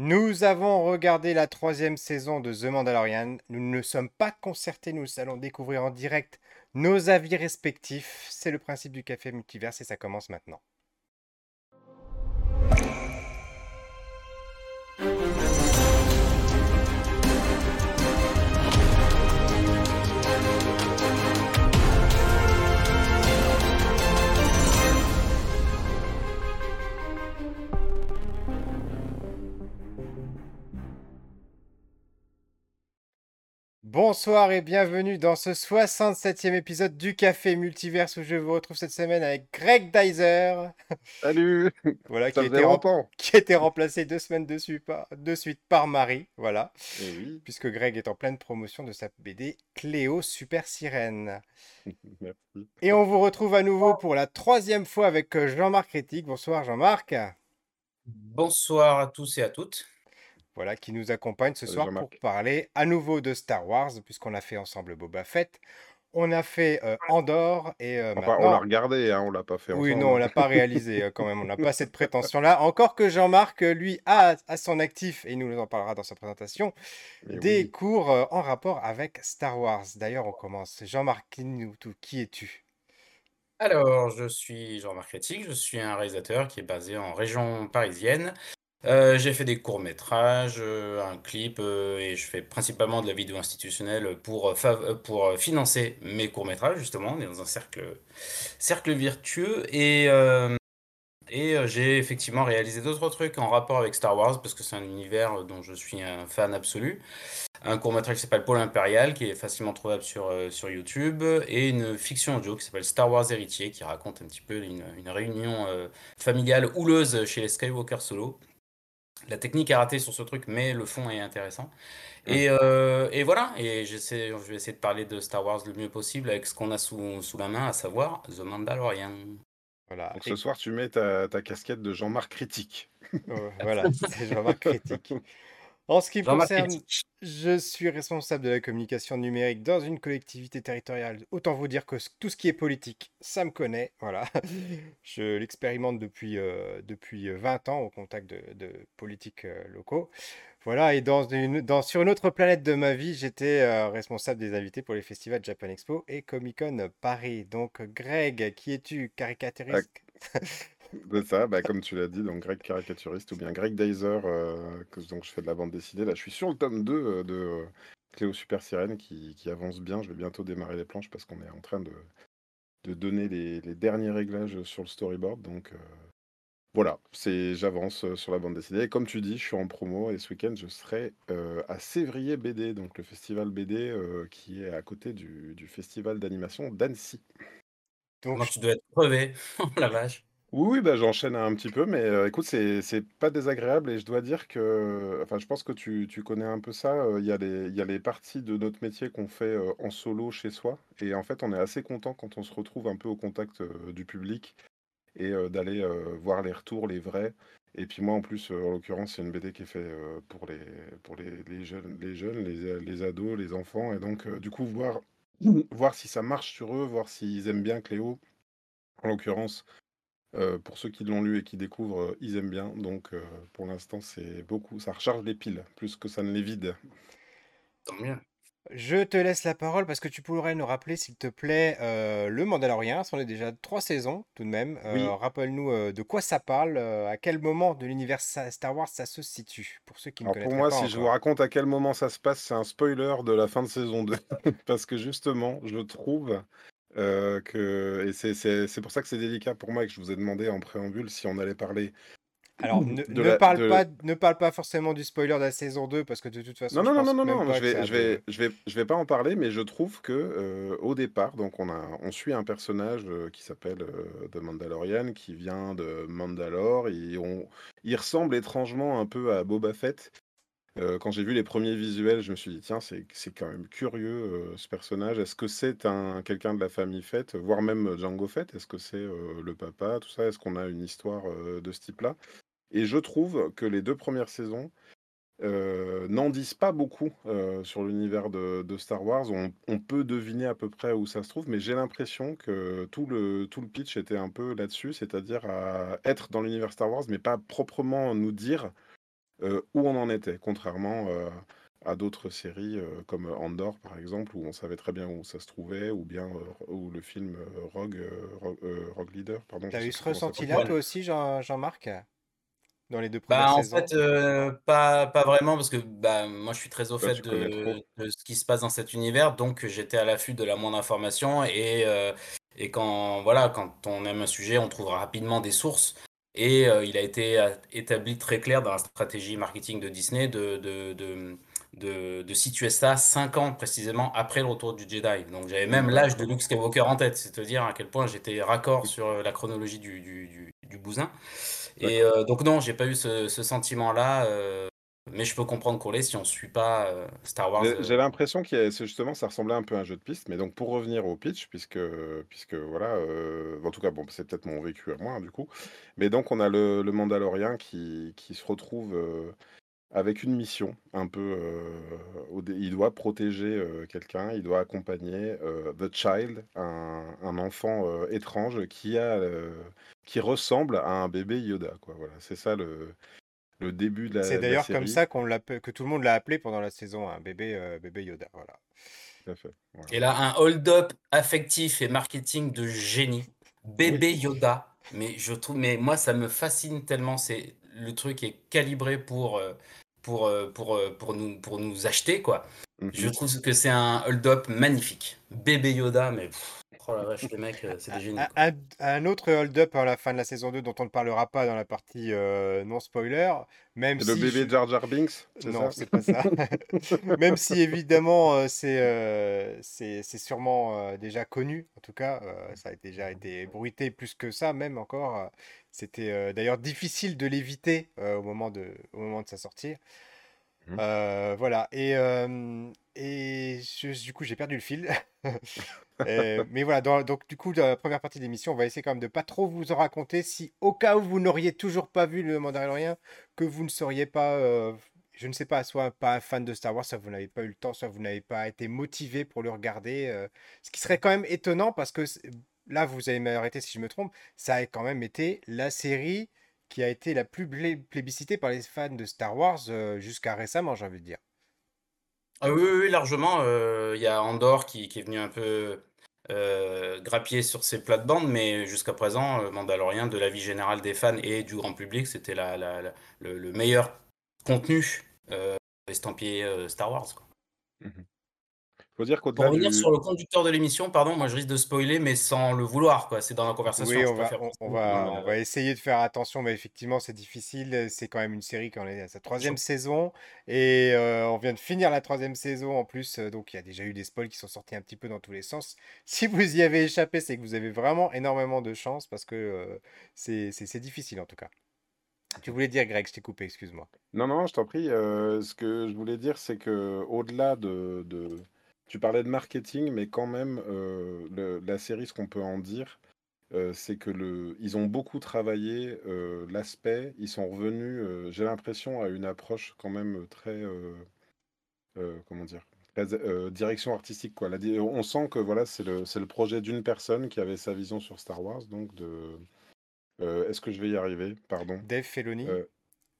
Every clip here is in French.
Nous avons regardé la troisième saison de The Mandalorian. Nous ne sommes pas concertés, nous allons découvrir en direct nos avis respectifs. C'est le principe du café multiverse et ça commence maintenant. Bonsoir et bienvenue dans ce 67e épisode du Café Multiverse où je vous retrouve cette semaine avec Greg Dyser. Salut Voilà, qui a, été qui a, été remplacé deux semaines de suite par, de suite par Marie. Voilà. Eh Puisque Greg est en pleine promotion de sa BD Cléo Super Sirène. Merci. Et on vous retrouve à nouveau pour la troisième fois avec Jean-Marc Rétic. Bonsoir Jean-Marc. Bonsoir à tous et à toutes voilà, qui nous accompagne ce soir pour parler à nouveau de Star Wars, puisqu'on a fait ensemble Boba Fett. On a fait euh, Andorre et euh, enfin, on l'a regardé, hein, on l'a pas fait Oui, non, on l'a pas réalisé euh, quand même. On n'a pas cette prétention-là. Encore que Jean-Marc, lui, a à son actif, et il nous en parlera dans sa présentation, des cours en rapport avec Star Wars. D'ailleurs, on commence. Jean-Marc, qui es-tu? Alors, je suis Jean-Marc Rétic, je suis un réalisateur qui est basé en région parisienne. Euh, j'ai fait des courts-métrages, euh, un clip, euh, et je fais principalement de la vidéo institutionnelle pour, financer mes courts-métrages, justement. On est dans un cercle, vertueux. Et, j'ai effectivement réalisé d'autres trucs en rapport avec Star Wars, parce que c'est un univers dont je suis un fan absolu. Un court-métrage qui s'appelle Pôle Impérial, qui est facilement trouvable sur, sur YouTube, et une fiction audio qui s'appelle Star Wars Héritier, qui raconte un petit peu une, une réunion familiale houleuse chez les Skywalker Solo. La technique est ratée sur ce truc, mais le fond est intéressant. Et, euh, et voilà, et j'essaie, je vais essayer de parler de Star Wars le mieux possible avec ce qu'on a sous, sous la main, à savoir The Mandalorian. Voilà. Donc ce soir, tu mets ta, ta casquette de Jean-Marc Critique. Oh, voilà, c'est Jean-Marc Critique. En ce qui me concerne, je suis responsable de la communication numérique dans une collectivité territoriale. Autant vous dire que tout ce qui est politique, ça me connaît. Voilà. Je l'expérimente depuis, euh, depuis 20 ans au contact de, politiques euh, locaux. Voilà, et dans une, dans, sur une autre planète de ma vie, j'étais euh, responsable des invités pour les festivals Japan Expo et Comic Con Paris. Donc, Greg, qui es-tu? Caricaturiste? C'est ça, bah, comme tu l'as dit, donc Greg caricaturiste ou bien Greg Dyser, euh, que donc je fais de la bande dessinée. Là, je suis sur le tome 2 euh, de euh, Cléo Super Sirène qui, qui avance bien. Je vais bientôt démarrer les planches parce qu'on est en train de, de donner les, les derniers réglages sur le storyboard. Donc voilà, c'est j'avance sur la bande dessinée. Et comme tu dis, je suis en promo et ce week-end, je serai à Sévrier BD, donc le festival BD qui est à côté du, du festival d'animation d'Annecy. Donc tu dois être crevé, la vache. Oui, bah, j'enchaîne un petit peu, mais écoute, c'est c'est pas désagréable et je dois dire que enfin, je pense que tu connais un peu ça, il y a les parties de notre métier qu'on fait, en solo chez soi et en fait, on est assez content quand on se retrouve un peu au contact, du public et d'aller, voir les retours, les vrais et puis moi, en plus, en l'occurrence, c'est une BD qui est fait, pour les pour les jeunes les jeunes, les les ados, les enfants et donc du coup, voir voir si ça marche sur eux, voir s'ils aiment bien Cléo, en l'occurrence euh, pour ceux qui l'ont lu et qui découvrent, euh, ils aiment bien. Donc, euh, pour l'instant, c'est beaucoup. Ça recharge les piles plus que ça ne les vide. Tant mieux. Je te laisse la parole parce que tu pourrais nous rappeler, s'il te plaît, le Mandalorian. On est déjà trois saisons tout de même. Rappelle-nous de quoi ça parle, à quel moment de l'univers Star Wars ça se situe, pour ceux qui ne Alors pour moi, si je vous raconte à quel moment ça se passe, c'est un spoiler de la fin de saison 2. parce que justement, je trouve que et c'est pour ça que c'est délicat pour moi et que je vous ai demandé en préambule si on allait parler alors, ne, ne parle pas, ne parle pas forcément du spoiler de la saison 2 parce que de toute façon. Non, non, non, non, non, je vais, je, vais, je, vais, je vais pas en parler, mais je trouve que au départ, donc on, a, on suit un personnage qui s'appelle The Mandalorian qui vient de Mandalore et on, il ressemble étrangement un peu à Boba Fett euh, quand j'ai vu les premiers visuels, je me suis dit: «Tiens, c'est quand même curieux, euh, ce personnage. Est-ce que c'est un quelqu'un de la famille Fett, voire même Django Fett? Est-ce que c'est, euh, le papa, tout ça? Est-ce qu'on a une histoire, de ce type-là?» et je trouve que les deux premières saisons, n'en disent pas beaucoup, sur l'univers de Star Wars. On on peut deviner à peu près où ça se trouve, mais j'ai l'impression que tout le tout le pitch était un peu là-dessus, c'est-à-dire à être dans l'univers Star Wars, mais pas proprement nous dire où on en était, contrairement à d'autres séries comme Andor par exemple, où on savait très bien où ça se trouvait, ou bien ou le film Rogue, Rogue, Leader. Pardon, T'as eu ce ressenti-là toi aussi, Jean- Jean-Marc, dans les deux bah, premières en fait, pas, pas vraiment, parce que bah, moi je suis très au fait de, ce qui se passe dans cet univers, donc j'étais à l'affût de la moindre information et, et quand, voilà, quand on aime un sujet, on trouvera rapidement des sources. Et il a été établi très clair dans la stratégie marketing de Disney de, de, de de, de, situer ça 5 ans précisément après le retour du Jedi. Donc j'avais même l'âge de Luke Skywalker en tête, c'est-à-dire à quel point j'étais raccord sur euh, la chronologie du, du, du, bousin. Et euh, donc non, j'ai pas eu ce, ce sentiment-là. Euh, mais je peux comprendre qu'on l'ait si on ne suit pas Star Wars. J'ai l'impression que justement ça ressemblait un peu à un jeu de piste, mais donc pour revenir au pitch, puisque, puisque voilà, en tout cas, bon, c'est peut-être mon vécu à moi hein, du coup, mais donc on a le, le Mandalorien qui, qui se retrouve avec une mission un peu, euh, il doit protéger, euh, quelqu'un, il doit accompagner, euh, The Child, un un enfant, étrange qui a, qui ressemble à un bébé Yoda, quoi. Voilà, c'est ça le le début de la C'est d'ailleurs comme ça qu'on que tout le monde l'a appelé pendant la saison, un bébé, bébé Yoda, voilà. Tout à fait, Et là, un hold-up affectif et marketing de génie. Bébé Yoda, mais je trouve mais moi ça me fascine tellement, c'est le truc est calibré pour, euh, pour, euh, pour, euh, pour, nous, pour nous acheter, quoi. Je mhm. trouve que c'est un hold-up magnifique. Bébé Yoda, mais oh la vache, les mecs, c'est des génies. Un, autre hold-up à la fin de la saison 2 dont on ne parlera pas dans la partie non spoiler, même Le bébé Jar Jar Binks Non, c'est pas ça. même si évidemment c'est c'est sûrement déjà connu, en tout cas, ça a déjà été bruité plus que ça, même encore. C'était euh, d'ailleurs difficile de l'éviter euh, au, moment de, au moment de sa sortie. Mmh. Euh, voilà. Et, et du coup, j'ai perdu le fil. mais voilà, donc du coup, dans la première partie de l'émission, on va essayer quand même de pas trop vous en raconter si au cas où vous n'auriez toujours pas vu le Mandalorian, que vous ne seriez pas, je ne sais pas, soit pas un fan de Star Wars, soit vous n'avez pas eu le temps, soit vous n'avez pas été motivé pour le regarder. ce qui serait quand même étonnant parce que là, vous allez m'arrêter si je me trompe, ça a quand même été la série qui a été la plus plébiscitée par les fans de Star Wars euh, jusqu'à récemment, j'ai envie de dire. Ah oui, largement. Euh, il y a Andorre qui, est venu un peu euh, grappier sur ses plates-bandes, mais jusqu'à présent, Mandalorian, de la vie générale des fans et du grand public, c'était le, meilleur contenu estampillé Star Wars. Quoi. Dire Pour revenir sur le conducteur de l'émission, pardon, moi je risque de spoiler, mais sans le vouloir, quoi. C'est dans la conversation. Oui, on va, on, va, on va essayer de faire attention, mais effectivement, c'est difficile. C'est quand même une série qui est à sa troisième saison, et euh, on vient de finir la troisième saison en plus, euh, donc il y a déjà eu des spoils qui sont sortis un petit peu dans tous les sens. Si vous y avez échappé, c'est que vous avez vraiment énormément de chance, parce que euh, c'est difficile en tout cas. Tu voulais dire, Greg, je t'ai coupé, excuse-moi. Non, non, je t'en prie. ce que je voulais dire, c'est que au-delà de, tu parlais de marketing, mais quand même, euh, la série, ce qu'on peut en dire, euh, c'est que le, ils ont beaucoup travaillé euh, l'aspect. Ils sont revenus, j'ai l'impression, à une approche quand même très, comment dire, direction artistique quoi. on sent que voilà, c'est le, c'est le projet d'une personne qui avait sa vision sur Star Wars, donc de. est-ce que je vais y arriver? Pardon. Dave Filoni.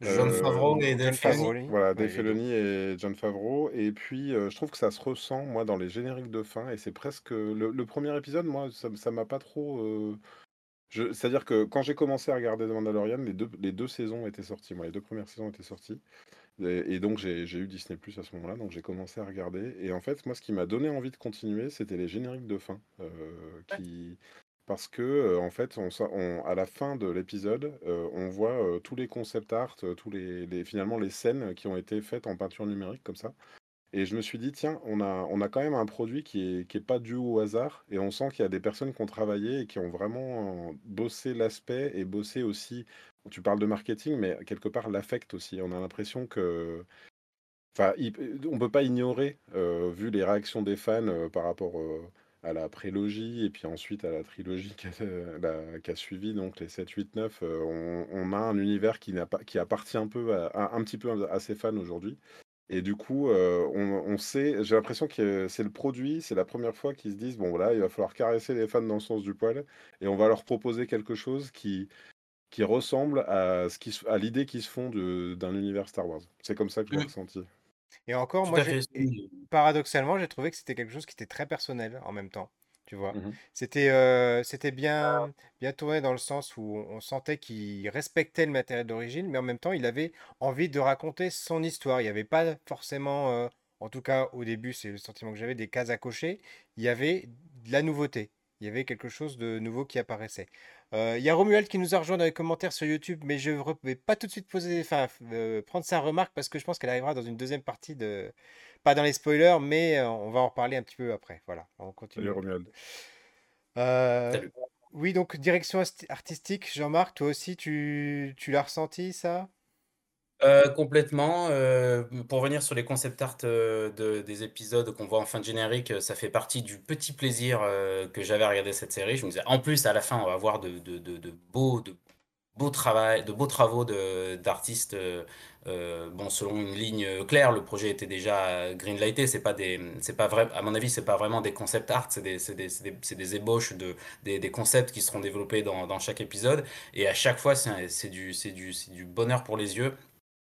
John euh, Favreau et Dave Filoni. Voilà, Dave Filoni et John Favreau. Et puis, euh, je trouve que ça se ressent, moi, dans les génériques de fin. Et c'est presque. Le, premier épisode, moi, ça m'a pas trop. Euh, c'est-à-dire que quand j'ai commencé à regarder The Mandalorian, les deux, les deux saisons étaient sorties. Moi, les deux premières saisons étaient sorties. Et, donc, j'ai eu Disney Plus à ce moment-là. Donc, j'ai commencé à regarder. Et en fait, moi, ce qui m'a donné envie de continuer, c'était les génériques de fin. qui, parce que en fait, à la fin de l'épisode, on voit tous les concept art, tous les, finalement les scènes qui ont été faites en peinture numérique comme ça. Et je me suis dit, tiens, on a, on a quand même un produit qui est, qui est pas dû au hasard, et on sent qu'il y a des personnes qui ont travaillé et qui ont vraiment bossé l'aspect et bossé aussi. Tu parles de marketing, mais quelque part l'affect aussi. On a l'impression que Enfin, on peut pas ignorer, vu les réactions des fans par rapport à la prélogie et puis ensuite à la trilogie qui a, suivi, donc les 7, 8, 9, on, on, a un univers qui, pas, qui appartient un peu à, un petit peu à ses fans aujourd'hui. Et du coup, euh, on, on, sait, j'ai l'impression que c'est le produit, c'est la première fois qu'ils se disent bon voilà, il va falloir caresser les fans dans le sens du poil et on va leur proposer quelque chose qui, qui ressemble à, ce qui, à l'idée qu'ils se font d'un univers Star Wars. C'est comme ça que je l'ai mmh. ressenti. Et encore, moi, paradoxalement, j'ai trouvé que c'était quelque chose qui était très personnel en même temps. Tu vois, mmh c'était c'était bien, bien tourné dans le sens où on sentait qu'il respectait le matériel d'origine, mais en même temps, il avait envie de raconter son histoire. Il n'y avait pas forcément, en tout cas au début, c'est le sentiment que j'avais, des cases à cocher. Il y avait de la nouveauté. Il y avait quelque chose de nouveau qui apparaissait. Il y a Romuald qui nous a rejoint dans les commentaires sur YouTube, mais je ne vais pas tout de suite poser, enfin, prendre sa remarque parce que je pense qu'elle arrivera dans une deuxième partie de, pas dans les spoilers, mais on va en reparler un petit peu après. Voilà, on continue. Salut Romuald. oui, donc direction artistique, Jean-Marc, toi aussi, tu, tu l'as ressenti ça? Euh, complètement. Euh, pour revenir sur les concept art euh, de, des épisodes qu'on voit en fin de générique, ça fait partie du petit plaisir que j'avais à regarder cette série. Je me disais, en plus, à la fin, on va voir de, beaux, de beaux, de beaux travaux d'artistes. bon, selon une ligne claire, le projet était déjà greenlighté. C'est pas des, c'est pas vrai, à mon avis, c'est pas vraiment des concept art, c'est des, des, des, ébauches de, des, des, concepts qui seront développés dans, dans chaque épisode. Et à chaque fois, c'est du, du, du bonheur pour les yeux.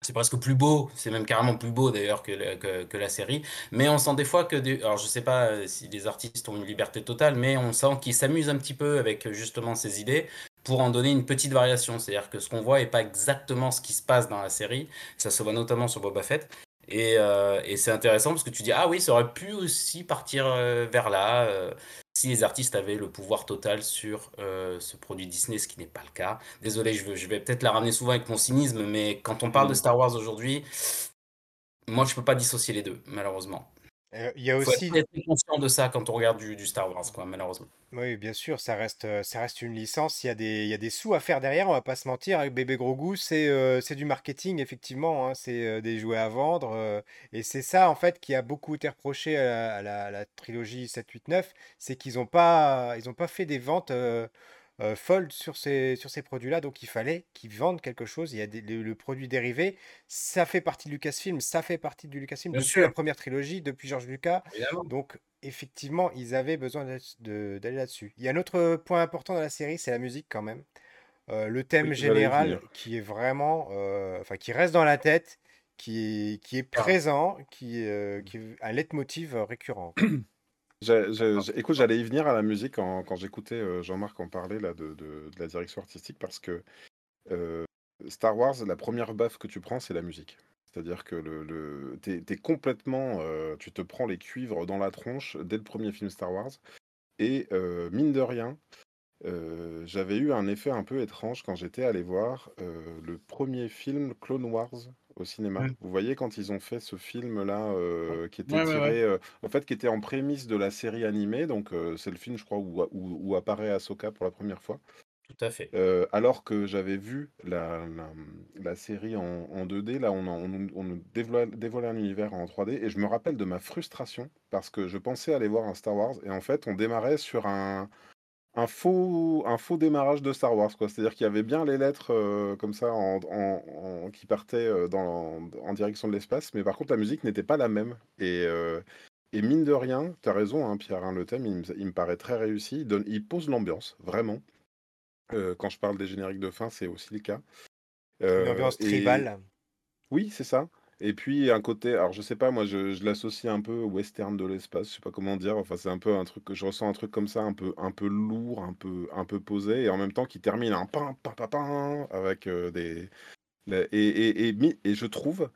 C'est presque plus beau, c'est même carrément plus beau d'ailleurs que, la série. Mais on sent des fois que, alors je sais pas euh, si les artistes ont une liberté totale, mais on sent qu'ils s'amusent un petit peu avec justement ces idées pour en donner une petite variation. C'est-à-dire que ce qu'on voit n'est pas exactement ce qui se passe dans la série. Ça se voit notamment sur Boba Fett. Et, euh, et c'est intéressant parce que tu dis, ah oui, ça aurait pu aussi partir vers là si les artistes avaient le pouvoir total sur euh, ce produit Disney, ce qui n'est pas le cas. Désolé, je, je vais peut-être la ramener souvent avec mon cynisme, mais quand on parle de mm. Star Wars aujourd'hui, moi je peux pas dissocier les deux, malheureusement. Euh, il y a aussi. être conscient de ça quand on regarde du, Star Wars, quoi, malheureusement. Oui, bien sûr, ça reste, euh, ça reste une licence. Il y, a des, il y a des sous à faire derrière, on va pas se mentir. Avec Bébé Gros Goût, c'est euh, c'est du marketing, effectivement. Hein, c'est des jouets à vendre. et c'est ça, en fait, qui a beaucoup été reproché à la, trilogie 7, 8, 9. C'est qu'ils n'ont pas, ils ont pas fait des ventes euh, fold sur ces, sur ces produits-là, donc il fallait qu'ils vendent quelque chose. Il y a le, produit dérivé, ça fait partie de Lucasfilm, ça fait partie du Lucasfilm depuis la première trilogie, depuis George Lucas. Donc effectivement, ils avaient besoin d'aller là-dessus. Il y a un autre point important dans la série, c'est la musique quand même. Euh, le thème général qui est vraiment, euh, enfin qui reste dans la tête, qui est, qui est présent, qui, qui est un leitmotiv récurrent. écoute, j'allais y venir à la musique quand, j'écoutais euh, Jean-Marc en parler là, de, la direction artistique parce que euh, Star Wars, la première baffe que tu prends, c'est la musique. C'est-à-dire que le, t'es, complètement. Euh, tu te prends les cuivres dans la tronche dès le premier film Star Wars. Et mine de rien, j'avais eu un effet un peu étrange quand j'étais allé voir le premier film Clone Wars au cinéma. Vous voyez quand ils ont fait ce film-là qui était tiré, en fait, qui était en prémisse de la série animée. Donc c'est le film, je crois, où, où, apparaît Ahsoka pour la première fois. Tout à fait. alors que j'avais vu la, la, série en, 2D, là on, on, on nous dévoilait, un univers en 3D, et je me rappelle de ma frustration, parce que je pensais aller voir un Star Wars, et en fait on démarrait sur un, un faux, un faux démarrage de Star Wars, quoi. C'est-à-dire qu'il y avait bien les lettres euh, comme ça en, qui partaient euh, dans, en direction de l'espace, mais par contre la musique n'était pas la même. Et, euh, et mine de rien, tu as raison, hein, Pierre, hein, le thème, il, me paraît très réussi. Il, donne, il pose l'ambiance, vraiment. quand je parle des génériques de fin, c'est aussi le cas. L'ambiance tribale. Oui, c'est ça. Et puis un côté, alors je sais pas, moi je, je l'associe un peu au western de l'espace, je sais pas comment dire. Enfin, c'est un peu un truc que je ressens un truc comme ça, un peu, un peu lourd, un peu, un peu posé, et en même temps qui termine un pain, pain, pain, pain, avec euh, des. Et, et, et, et je trouve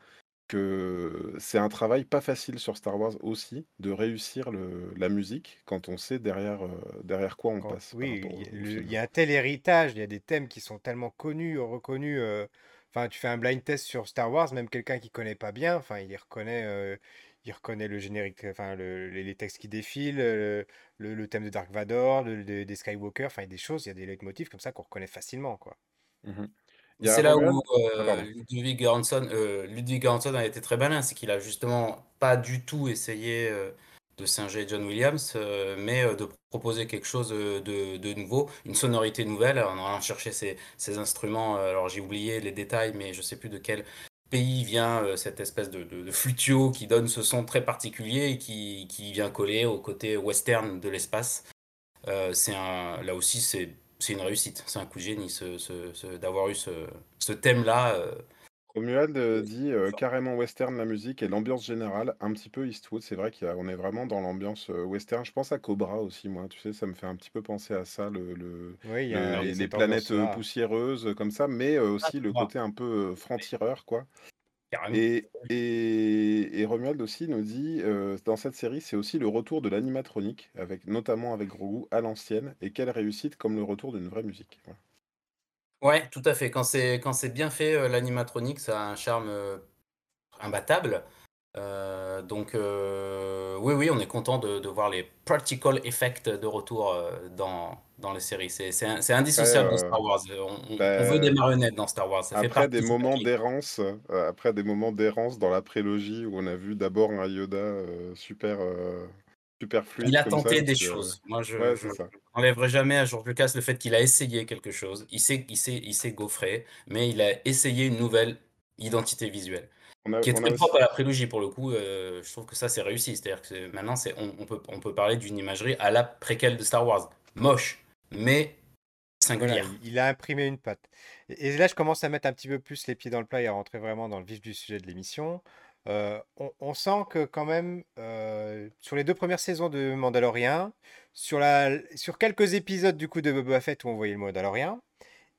que c'est un travail pas facile sur Star Wars aussi de réussir le, la musique quand on sait derrière, euh, derrière quoi on passe. oui, il y, a un tel héritage, il y a des thèmes qui sont tellement connus, reconnus. Euh, Enfin, tu fais un blind test sur Star Wars, même quelqu'un qui connaît pas bien, enfin, il reconnaît, euh, il reconnaît le générique, enfin, les, textes qui défilent, le, thème de Dark Vador, des Skywalker, enfin, il y a des choses, il y a des leitmotifs comme ça qu'on reconnaît facilement, quoi. Mmh c'est là où euh, Ludwig Göransson, euh, Ludwig Göransson a été très malin, c'est qu'il a justement pas du tout essayé de singer John Williams, euh, mais euh, de proposer quelque chose euh, de, nouveau, une sonorité nouvelle, en allant chercher ces, instruments. Alors j'ai oublié les détails, mais je sais plus de quel pays vient cette espèce de, de, flutio qui donne ce son très particulier et qui, vient coller au côté western de l'espace. c'est là aussi, c'est une réussite. C'est un coup de génie ce d'avoir eu ce thème-là, Romuald, euh, dit, euh, carrément western la musique et l'ambiance générale, un petit peu Eastwood. C'est vrai qu'on est vraiment dans l'ambiance, euh, western. Je pense à Cobra aussi, moi, tu sais? Ça me fait un petit peu penser à ça, le le les planètes, poussiéreuses, comme ça, mais, aussi le côté un peu, franc-tireur, quoi et et Romuald aussi nous dit, dans cette série, c'est aussi le retour de l'animatronique avec notamment avec Grogu à l'ancienne et quelle réussite comme le retour d'une vraie musique. Ouais, tout à fait. Quand c'est quand c'est bien fait, euh, l'animatronique, ça a un charme, euh, imbattable. Euh, donc oui, oui, on est content de voir les practical effects de retour, dans dans les séries. C'est indissociable de Star Wars. On on veut des marionnettes dans Star Wars, après des moments d'errance, après des moments d'errance dans la prélogie où on a vu d'abord un Yoda, super, super fluide Il a tenté des choses. Moi, je n'enlèverai jamais à George Lucas le fait qu'il a essayé quelque chose. Il s'est il s'est il s'est gaufré, mais il a essayé une nouvelle identité visuelle, qui est très propre à la prélogie pour le coup, euh, je trouve que ça, c'est réussi. C'est-à-dire que maintenant, c'est on peut on peut parler d'une imagerie à la préquelle de Star Wars. Moche, mais singulière. il a imprimé une patte et là, je commence à mettre un petit peu plus les pieds dans le plat et à rentrer vraiment dans le vif du sujet de l'émission. Euh, on, sent que quand même, euh, sur les deux premières saisons de Mandalorian, sur, la, sur quelques épisodes du coup de Boba Fett où on voyait le Mandalorian,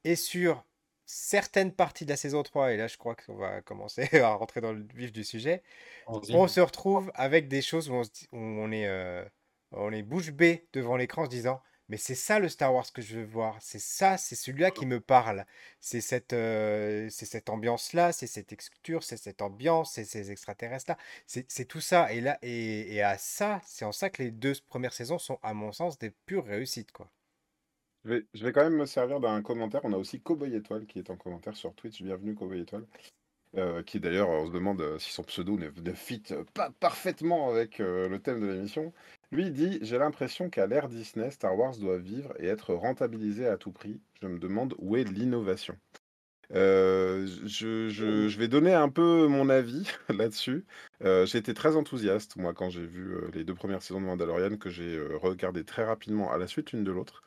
et sur certaines parties de la saison 3, et là je crois qu'on va commencer à rentrer dans le vif du sujet, on, se retrouve avec des choses où on, est, euh, on est bouche bée devant l'écran en se disant mais c'est ça le Star Wars que je veux voir. C'est ça, c'est celui-là qui me parle. C'est cette, c'est cette ambiance-là, c'est cette texture, c'est cette ambiance, c'est ces extraterrestres-là. C'est tout ça. Et là, et, à ça, c'est en ça que les deux premières saisons sont, à mon sens, des pures réussites, quoi. Je vais, je vais quand même me servir d'un commentaire. On a aussi Cowboy Étoile qui est en commentaire sur Twitch. Bienvenue Cowboy Étoile. Euh, qui d'ailleurs, on se demande euh, si son pseudo ne, ne fit pas parfaitement avec le thème de l'émission. Lui dit J'ai l'impression qu'à l'ère Disney, Star Wars doit vivre et être rentabilisé à tout prix. Je me demande où est l'innovation. Euh, je, vais donner un peu mon avis là-dessus. Euh, j'ai été très enthousiaste, moi, quand j'ai vu euh, les deux premières saisons de Mandalorian, que j'ai regardé très rapidement à la suite l'une de l'autre.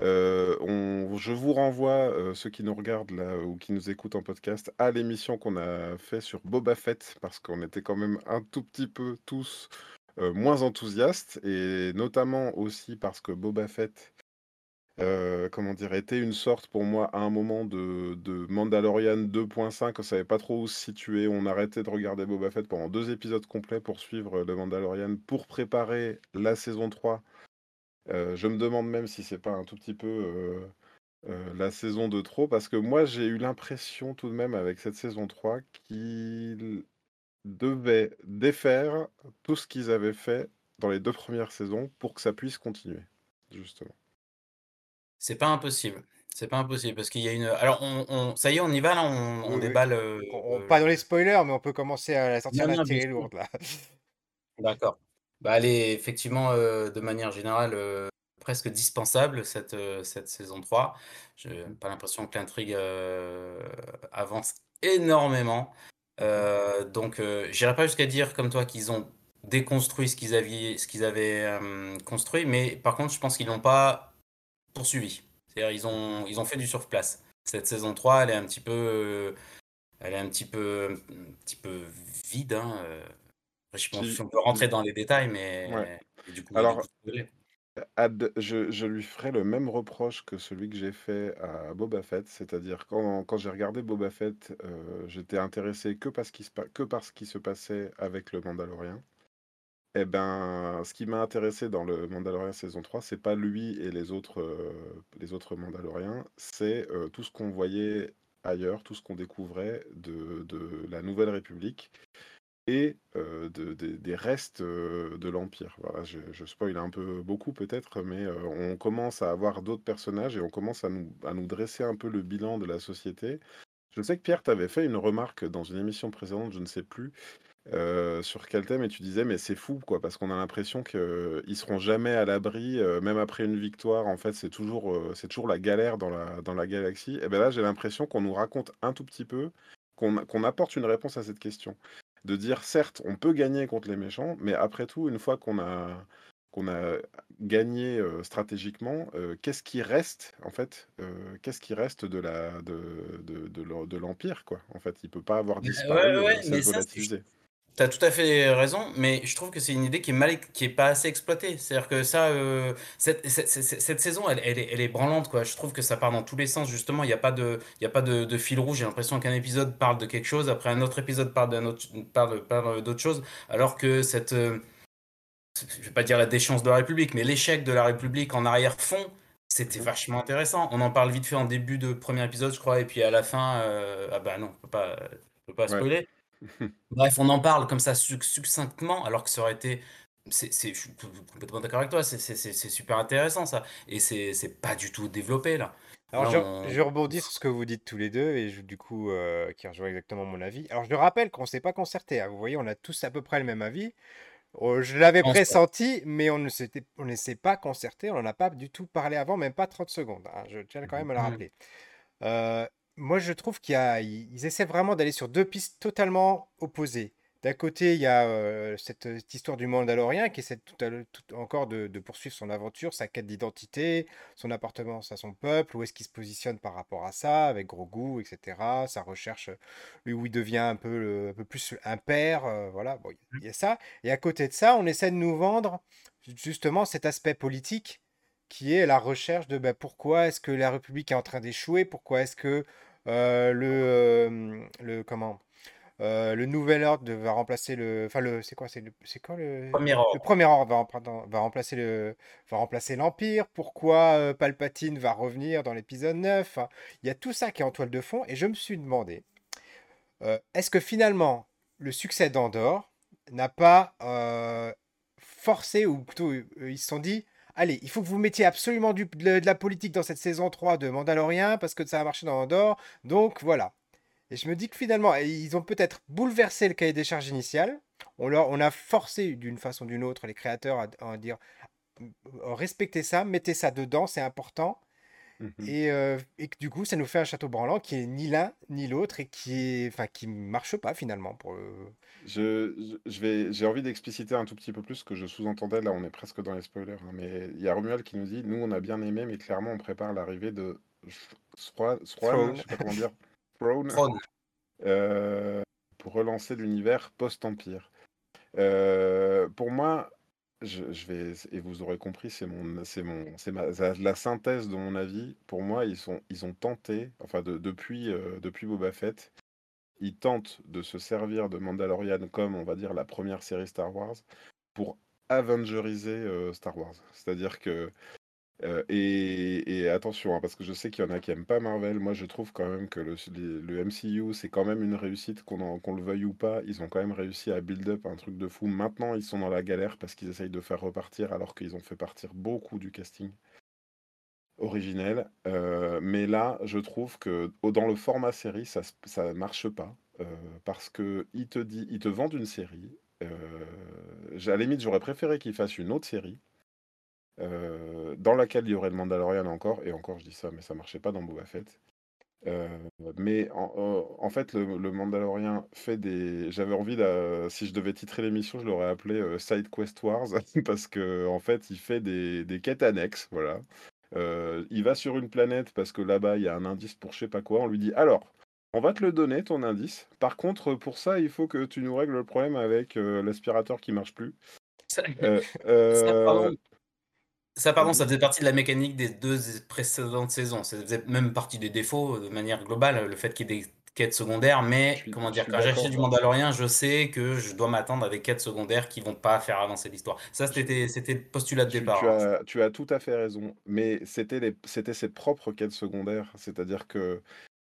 Je vous renvoie, ceux qui nous regardent là ou qui nous écoutent en podcast, à l'émission qu'on a fait sur Boba Fett, parce qu'on était quand même un tout petit peu tous euh, moins enthousiaste et notamment aussi parce que Boba Fett, euh, comment dire, était une sorte pour moi à un moment de, de Mandalorian 2.5, on savait pas trop où se situer, on arrêtait de regarder Boba Fett pendant deux épisodes complets pour suivre le Mandalorian pour préparer la saison 3. Euh, je me demande même si c'est pas un tout petit peu la saison de trop, parce que moi j'ai eu l'impression tout de même avec cette saison 3 qu'il devaient défaire tout ce qu'ils avaient fait dans les deux premières saisons pour que ça puisse continuer, justement. C'est pas impossible. C'est pas impossible parce qu'il y a une. Alors, on, ça y est, on y va là, on, déballe. On, pas dans les spoilers, mais on peut commencer à sortir la série lourde là. D'accord. Bah, elle est effectivement, de manière générale, presque dispensable cette, cette saison 3. Je n'ai pas l'impression que l'intrigue avance énormément. Euh, donc, euh, j'irai pas jusqu'à dire comme toi qu'ils ont déconstruit ce qu'ils avaient, ce qu'ils avaient euh, construit, mais par contre, je pense qu'ils n'ont pas poursuivi. C'est-à-dire, ils ont, ils ont fait du surplace. Cette saison 3, elle est un petit peu, elle est un petit peu, un petit peu vide. Hein, je pense qu'on peut rentrer dans les détails, mais du coup, Alors, je, lui ferai le même reproche que celui que j'ai fait à Boba Fett, c'est-à-dire quand, quand j'ai regardé Boba Fett, euh, j'étais intéressé que par, ce qui se, que par ce qui se passait avec le Mandalorien. Eh ben, ce qui m'a intéressé dans le Mandalorian saison 3, c'est pas lui et les autres, euh, les autres Mandaloriens, c'est euh, tout ce qu'on voyait ailleurs, tout ce qu'on découvrait de, de la Nouvelle République et de, des restes de l'Empire. Voilà, je, je spoil un peu beaucoup peut-être, mais on commence à avoir d'autres personnages et on commence à nous, dresser un peu le bilan de la société. Je sais que Pierre, t'avais fait une remarque dans une émission précédente, je ne sais plus, sur quel thème, et tu disais, mais c'est fou, quoi, parce qu'on a l'impression qu'ils seront jamais à l'abri, même après une victoire. En fait, c'est toujours, la galère dans la, galaxie. Et bien là, j'ai l'impression qu'on nous raconte un tout petit peu, qu'on apporte une réponse à cette question de dire certes, on peut gagner contre les méchants, mais après tout, une fois qu'on a, qu'on a gagné stratégiququement, qu'est-ce qui reste en fait Qu'est-ce qui reste de la de, de, de l'empire quoi En fait, il peut pas avoir disparu ouais, cette tu as tout à fait raison, mais je trouve que c'est une idée qui est mal, qui est pas assez exploitée. C'est-à-dire que ça, cette, cette, saison, elle, elle, est, elle, est, branlante, quoi. Je trouve que ça part dans tous les sens. Justement, il n'y a pas de, il y a pas de, de fil rouge. J'ai l'impression qu'un épisode parle de quelque chose, après un autre épisode parle d'un autre, parle, parle d'autre chose, alors que cette je vais pas dire la déchéance de la République, mais l'échec de la République en arrière-fond, c'était vachement intéressant. On en parle vite fait en début de premier épisode, je crois, et puis à la fin, euh, ah bah non, on peut pas, peut pas spoiler. Bref, on en parle comme ça succinctement, alors que ça aurait été. C'est, je suis complètement d'accord avec toi, c'est, super intéressant ça. Et c'est, pas du tout développé là. Alors, je, je, rebondis sur ce que vous dites tous les deux, et du coup, euh, qui rejoint exactement mon avis. Alors, je le rappelle qu'on ne s'est pas concerté. Hein. Vous voyez, on a tous à peu près le même avis. Oh, je l'avais pressenti, mais on ne s'est pas concerté, on n'en a pas du tout parlé avant, même pas 30 secondes. Hein, je tiens quand même à le mmh. rappeler. Euh, moi, je trouve qu'ils essaient vraiment d'aller sur deux pistes totalement opposées. D'un côté, il y a euh, cette, histoire du Mandalorien qui essaie tout, tout encore de, poursuivre son aventure, sa quête d'identité, son appartenance à son peuple, où est-ce qu'il se positionne par rapport à ça, avec Grogu, etc. Sa recherche, lui, où il devient un peu, un peu plus un père. Euh, voilà, bon, il y a ça. Et à côté de ça, on essaie de nous vendre justement cet aspect politique qui est la recherche de ben, pourquoi est-ce que la République est en train d'échouer, pourquoi est-ce que le, le comment euh, le nouvel ordre va remplacer le. Enfin, le. C'est quoi C'est c'est quoi le. Premier ordre. Le premier ordre va, va remplacer le. Va remplacer l'Empire. Pourquoi euh, Palpatine va revenir dans l'épisode 9 Il y a tout ça qui est en toile de fond. Et je me suis demandé euh, est-ce que finalement, le succès d'Andorre n'a pas forcé, ou plutôt, ils se sont dit allez, il faut que vous mettiez absolument de, la politique dans cette saison 3 de Mandalorian parce que ça a marché dans Andorre. Donc voilà. Et je me dis que finalement, ils ont peut-être bouleversé le cahier des charges initial. On, leur, on a forcé d'une façon ou d'une autre les créateurs à, dire respectez ça, mettez ça dedans, c'est important. Mmh euh, et, que du coup, ça nous fait un château branlant qui est ni l'un ni l'autre et qui est, enfin, qui marche pas finalement. Pour je, je vais, j'ai envie d'expliciter un tout petit peu plus ce que je sous-entendais. Là, on est presque dans les spoilers, hein, mais il y a Romuald qui nous dit, nous, on a bien aimé, mais clairement, on prépare l'arrivée de Swan, je sais pas comment dire. Euh, pour relancer l'univers post-Empire. Euh, pour moi, je, vais et vous aurez compris, c'est mon, c'est mon, c'est la synthèse de mon avis. Pour moi, ils sont, ils ont tenté, enfin depuis, euh, depuis Boba Fett, ils tentent de se servir de Mandalorian comme, on va dire, la première série Star Wars pour avengeriser Star Wars. C'est-à-dire que euh, et, attention, hein, parce que je sais qu'il y en a qui aiment pas Marvel. Moi, je trouve quand même que le, MCU, c'est quand même une réussite, qu'on le veuille ou pas. Ils ont quand même réussi à build up un truc de fou. Maintenant, ils sont dans la galère parce qu'ils essayent de faire repartir, alors qu'ils ont fait partir beaucoup du casting originel. Euh, mais là, je trouve que dans le format série, ça ça marche pas. Euh, parce que ils te, vendent une série. à la limite, j'aurais préféré qu'ils fassent une autre série euh, dans laquelle il y aurait le Mandalorian encore, et encore je dis ça, mais ça marchait pas dans Boba Fett. Euh, mais en, fait, le, Mandalorian fait des. J'avais envie, de, si je devais titrer l'émission, je l'aurais appelé euh, Side Quest Wars, parce que en fait, il fait des, des quêtes annexes, voilà. il va sur une planète parce que là-bas, il y a un indice pour je sais pas quoi. On lui dit alors, on va te le donner, ton indice. Par contre, pour ça, il faut que tu nous règles le problème avec l'aspirateur qui marche plus. Ça, ça, pardon, ça faisait partie de la mécanique des deux précédentes saisons. Ça faisait même partie des défauts de manière globale, le fait qu'il y ait des quêtes secondaires. Mais comment dire, quand j'achète du Mandalorian, je sais que je dois m'attendre à des quêtes secondaires qui vont pas faire avancer l'histoire. Ça, c'était le postulat de départ. Tu, as, tu as tout à fait raison. Mais c'était ses propres quêtes secondaires. C'est-à-dire que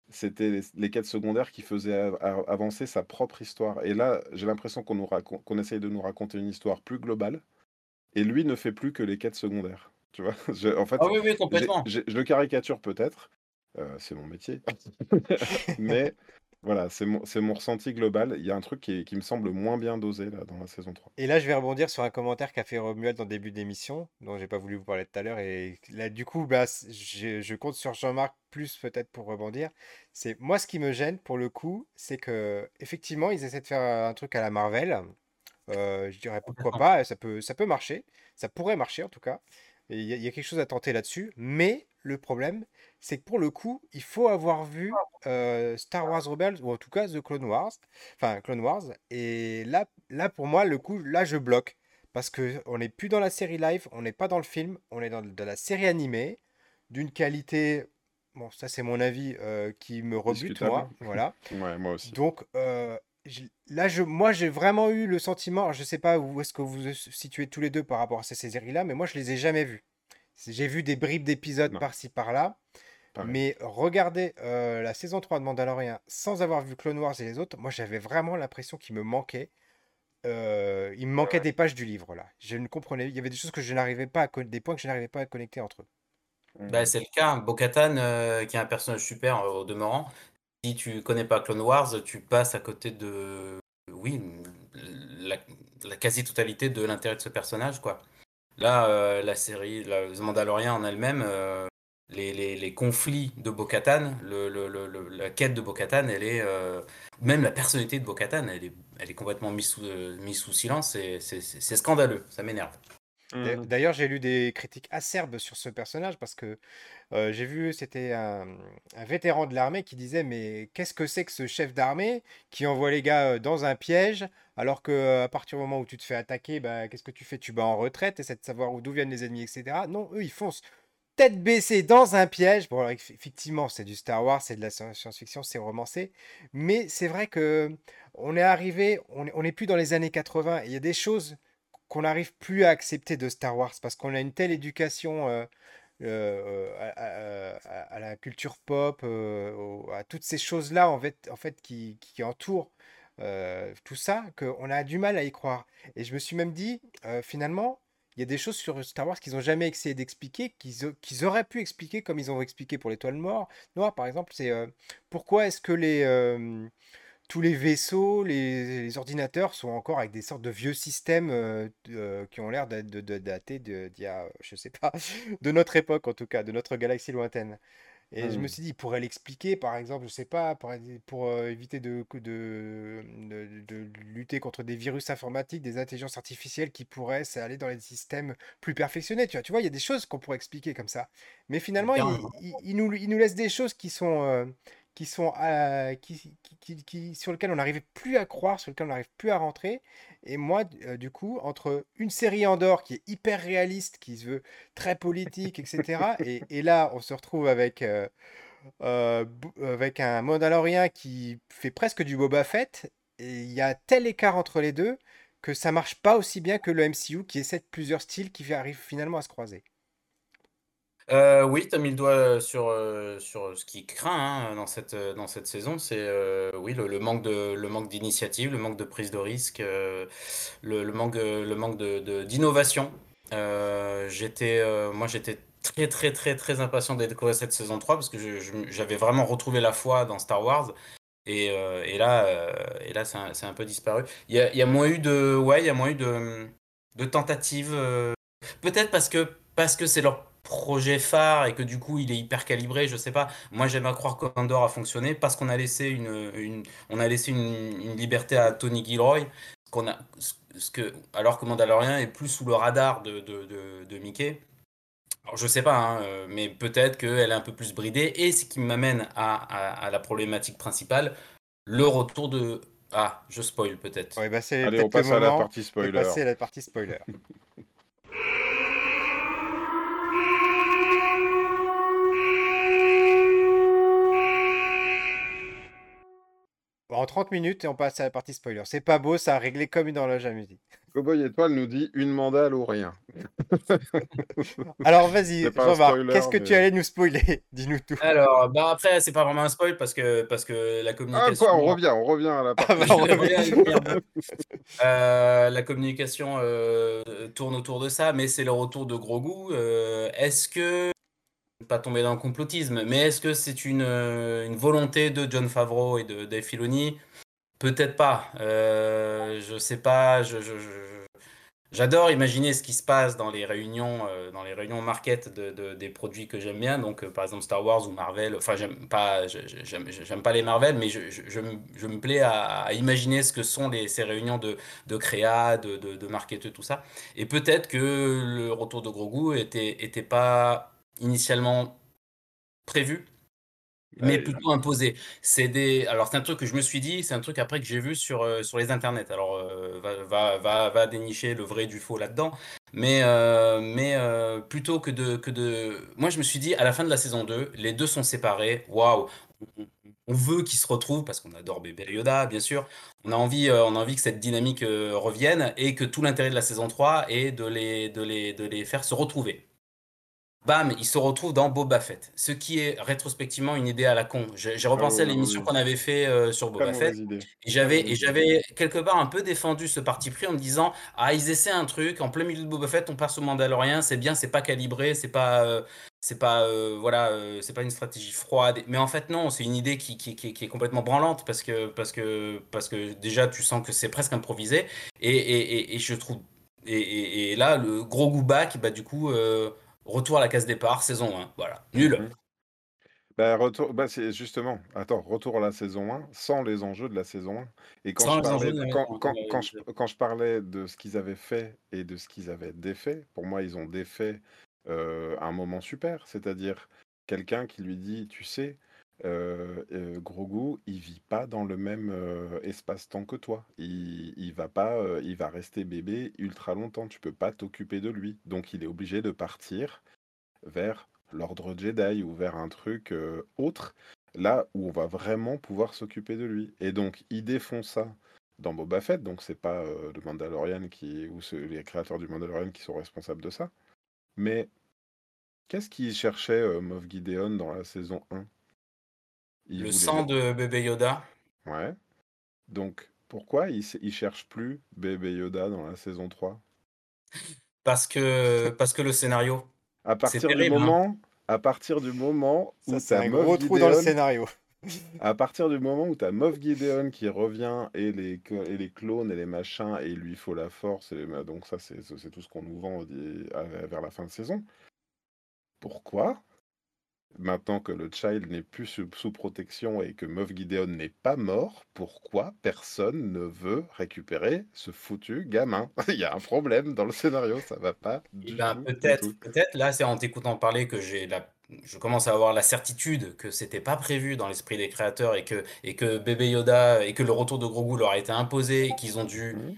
c'était les, quêtes secondaires qui faisaient avancer sa propre histoire. Et là, j'ai l'impression qu'on qu'on essaye de nous raconter une histoire plus globale et lui ne fait plus que les quêtes secondaires. Tu vois En fait, ah oui, oui, complètement. je le caricature peut-être, euh, c'est mon métier, mais voilà, c'est mon, mon, ressenti global. Il y a un truc qui, qui, me semble moins bien dosé là, dans la saison 3. Et là, je vais rebondir sur un commentaire qu'a fait Romuald dans le début d'émission, dont j'ai pas voulu vous parler tout à l'heure. Et là, du coup, bah, je, je compte sur Jean-Marc plus peut-être pour rebondir. C'est moi ce qui me gêne pour le coup, c'est que effectivement, ils essaient de faire un truc à la Marvel je dirais pourquoi pas, ça peut, ça peut marcher, ça pourrait marcher en tout cas. Il y, a quelque chose à tenter là-dessus, mais le problème, c'est que pour le coup, il faut avoir vu Star Wars Rebels, ou en tout cas The Clone Wars, enfin Clone Wars, et là, là pour moi, le coup, là je bloque, parce qu'on n'est plus dans la série live, on n'est pas dans le film, on est dans, la série animée, d'une qualité, bon ça c'est mon avis, qui me rebute moi, voilà. Ouais, moi aussi. Donc là, je, moi j'ai vraiment eu le sentiment, je sais pas où est-ce que vous vous situez tous les deux par rapport à ces séries-là, mais moi je les ai jamais vues. J'ai vu des bribes d'épisodes par-ci par-là. Mais regarder la saison 3 de Mandalorian sans avoir vu Clone Wars et les autres, moi j'avais vraiment l'impression qu'il me manquait. il me manquait des pages du livre là. Je ne comprenais. Il y avait des choses que je n'arrivais pas à des points que je n'arrivais pas à connecter entre eux. Bah, c'est le cas. Bo-Katan, qui est un personnage super au demeurant. Si tu connais pas Clone Wars, tu passes à côté de, oui, la, quasi-totalité de l'intérêt de ce personnage, quoi. Là, la série, la, The Mandalorian en elle-même, les, conflits de Bo-Katan, la quête de Bo-Katan, elle est, euh, même la personnalité de Bo-Katan, elle est, elle est complètement mise sous, euh, mise sous silence. C'est scandaleux, ça m'énerve. D'ailleurs, j'ai lu des critiques acerbes sur ce personnage parce que j'ai vu, c'était un, vétéran de l'armée qui disait Mais qu'est-ce que c'est que ce chef d'armée qui envoie les gars dans un piège alors que à partir du moment où tu te fais attaquer, bah, qu'est-ce que tu fais? Tu bats en retraite, essaies de savoir d'où viennent les ennemis, etc. Non, eux, ils foncent tête baissée dans un piège. Bon, effectivement, c'est du Star Wars, c'est de la science-fiction, c'est romancé. Mais c'est vrai que on est arrivé, on n'est plus dans les années 80. Il y a des choses qu'on n'arrive plus à accepter de Star Wars parce qu'on a une telle éducation euh, à, la culture pop, euh, à toutes ces choses-là en fait, en fait qui, entourent tout ça, qu'on a du mal à y croire. Et je me suis même dit, finalement, il y a des choses sur Star Wars qu'ils n'ont jamais essayé d'expliquer, qu'ils auraient pu expliquer comme ils ont expliqué pour l'étoile noire. Noire, par exemple, c'est euh, pourquoi est-ce que les, euh, tous les vaisseaux, les, ordinateurs sont encore avec des sortes de vieux systèmes euh, qui ont l'air de, de, dater d'il y a, je sais pas, de notre époque en tout cas, de notre galaxie lointaine. Et je me mmh. suis dit, il pourrait l'expliquer, par exemple, je sais pas, pour, pour éviter de, de, de, lutter contre des virus informatiques, des intelligences artificielles qui pourraient aller dans les systèmes plus perfectionnés. Tu vois, tu vois il y a des choses qu'on pourrait expliquer comme ça. Mais finalement, il, il, nous, il nous laisse des choses qui sont, qui sont qui, qui, qui, sur lesquelles on n'arrivait plus à croire, sur lesquelles on n'arrive plus à rentrer. Et moi, du coup, entre une série Andorre qui est hyper réaliste, qui se veut très politique, etc., et, et, là, on se retrouve avec, avec un Mandalorien qui fait presque du Boba Fett, et il y a tel écart entre les deux que ça marche pas aussi bien que le MCU qui essaie de plusieurs styles qui arrivent finalement à se croiser. Euh, oui, tu as mis le doigt sur, sur ce qui craint hein, dans, cette, dans cette saison, c'est oui, le, manque de, le d'initiative, le manque de prise de risque, le, manque, le manque de, d'innovation. j'étais, moi, j'étais très, très, très, très impatient de découvrir cette saison 3 parce que j'avais vraiment retrouvé la foi dans Star Wars. Et, et là, et là c'est, un, un peu disparu. Il y a, y a moins eu de, ouais, y a moins eu de, de tentatives. peut-être parce que, parce que c'est leur projet phare et que du coup il est hyper calibré, je sais pas. Moi j'aime à croire qu'Andor a fonctionné parce qu'on a laissé une, une, on a laissé une, liberté à Tony Gilroy, qu'on a, ce que, alors que Mandalorian est plus sous le radar de, de, de, Mickey. Alors je sais pas, hein, euh, mais peut-être qu'elle est un peu plus bridée et ce qui m'amène à, à, la problématique principale, le retour de ah, je spoil peut-être. Ouais, bah Allez, on passe à la partie spoiler. Passer à la partie spoiler. En 30 minutes et on passe à la partie spoiler. C'est pas beau, ça a réglé comme une horloge à musique. Cowboy Étoile nous dit une mandale ou rien. Alors vas-y, Jean-Marc, qu'est-ce que tu allais nous spoiler Dis-nous tout. Alors, bah après, c'est pas vraiment un spoil parce que, parce que la communication. Ah, quoi, on revient, on revient à la ah, partie. Bah, euh, la communication euh, tourne autour de ça, mais c'est le retour de gros goût. Euh, est-ce que pas tomber dans le complotisme, mais est-ce que c'est une, euh, une, volonté de John Favreau et de Dave Filoni? Peut-être pas. Euh, je sais pas. Je, je, J'adore imaginer ce qui se passe dans les réunions, euh, dans les réunions market de, des produits que j'aime bien. Donc, euh, par exemple, Star Wars ou Marvel. Enfin, j'aime pas, j'aime pas les Marvel, mais je, je, me, plais à, imaginer ce que sont ces réunions de, de créa, de, de, de tout ça. Et peut-être que le retour de Grogu était, était pas initialement prévu mais plutôt imposé. C'est des alors c'est un truc que je me suis dit, c'est un truc après que j'ai vu sur, euh, sur les internets. Alors, euh, va va va va dénicher le vrai du faux là-dedans. Mais euh, mais plutôt que de que de moi je me suis dit à la fin de la saison 2, les deux sont séparés. Waouh! On veut qu'ils se retrouvent parce qu'on adore bébé Yoda, bien sûr. On a envie, on a envie que cette dynamique, revienne et que tout l'intérêt de la saison 3 est de les de les de les faire se retrouver bam, il se retrouve dans Boba Fett. Ce qui est rétrospectivement une idée à la con. J'ai repensé à ah l'émission qu'on avait fait euh, sur Boba Fett. Et j'avais, et j'avais quelque part un peu défendu ce parti pris en me disant Ah, ils essaient un truc, en plein milieu de Boba Fett, on passe au Mandalorian, c'est bien, c'est pas calibré, c'est pas. Euh, c'est pas euh, voilà c'est pas une stratégie froide mais en fait non c'est une idée qui, qui, qui, est complètement branlante parce que parce que parce que déjà tu sens que c'est presque improvisé et, et, et, je trouve et, là le gros goût back bah du coup Retour à la case départ, saison 1. Voilà. Nul. Mmh bah, retour, bah, c'est justement, attends, retour à la saison 1, sans les enjeux de la saison 1. Et quand, je parlais, quand, quand, quand, je, quand, je, parlais de ce qu'ils avaient fait et de ce qu'ils avaient défait, pour moi, ils ont défait euh, un moment super. C'est-à-dire quelqu'un qui lui dit, tu sais, euh, euh, Grogu, il vit pas dans le même euh, espace-temps que toi. Il, va pas, il va rester bébé ultra longtemps. Tu peux pas t'occuper de lui. Donc il est obligé de partir vers l'ordre Jedi ou vers un truc autre, là où on va vraiment pouvoir s'occuper de lui. Et donc ils défont ça dans Boba Fett. Donc c'est pas le Mandalorian qui ou les créateurs du Mandalorian qui sont responsables de ça. Mais qu'est-ce qu'il cherchait Moff Gideon dans la saison 1 le sang de bébé Yoda. Ouais. Donc, pourquoi il, il cherche plus bébé Yoda dans la saison 3 Parce que, parce que le scénario. À partir du hein. moment, à partir du moment où c'est un gros trou dans le scénario. à partir du moment où tu as Moff Gideon qui revient et les, et les clones et les machins et il lui faut la force, et, donc ça c'est tout ce qu'on nous vend vers la fin de saison. Pourquoi Maintenant que le child n'est plus sous, protection et que Moff Gideon n'est pas mort, pourquoi personne ne veut récupérer ce foutu gamin? Il y a un problème dans le scénario, ça va pas eh ben, peut-être, peut-être. Là, c'est en t'écoutant parler que j'ai la je commence à avoir la certitude que c'était pas prévu dans l'esprit des créateurs et que, et que bébé Yoda et que le retour de Grogu leur a été imposé et qu'ils ont dû mmh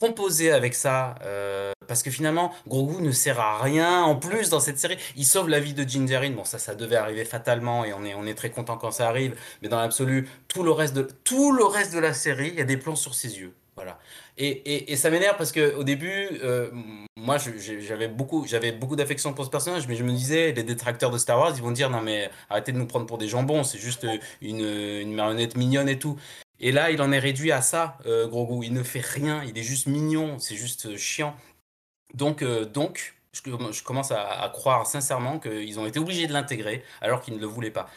composer avec ça, euh, parce que finalement, Grogu ne sert à rien en plus dans cette série. Il sauve la vie de Jinjarin. Bon, ça, ça devait arriver fatalement et on est, on est très content quand ça arrive. Mais dans l'absolu, tout le reste de tout le reste de la série, il y a des plans sur ses yeux. Voilà. Et, et, et ça m'énerve parce que au début, euh, moi, j'avais beaucoup, j'avais beaucoup d'affection pour ce personnage, mais je me disais, les détracteurs de Star Wars, ils vont dire non mais arrêtez de nous prendre pour des jambons, c'est juste une, une marionnette mignonne et tout. Et là, il en est réduit à ça, euh, Grogu. Il ne fait rien, il est juste mignon, c'est juste euh, chiant. Donc, euh, donc je, commence à, croire sincèrement qu'ils ont été obligés de l'intégrer alors qu'ils ne le voulaient pas.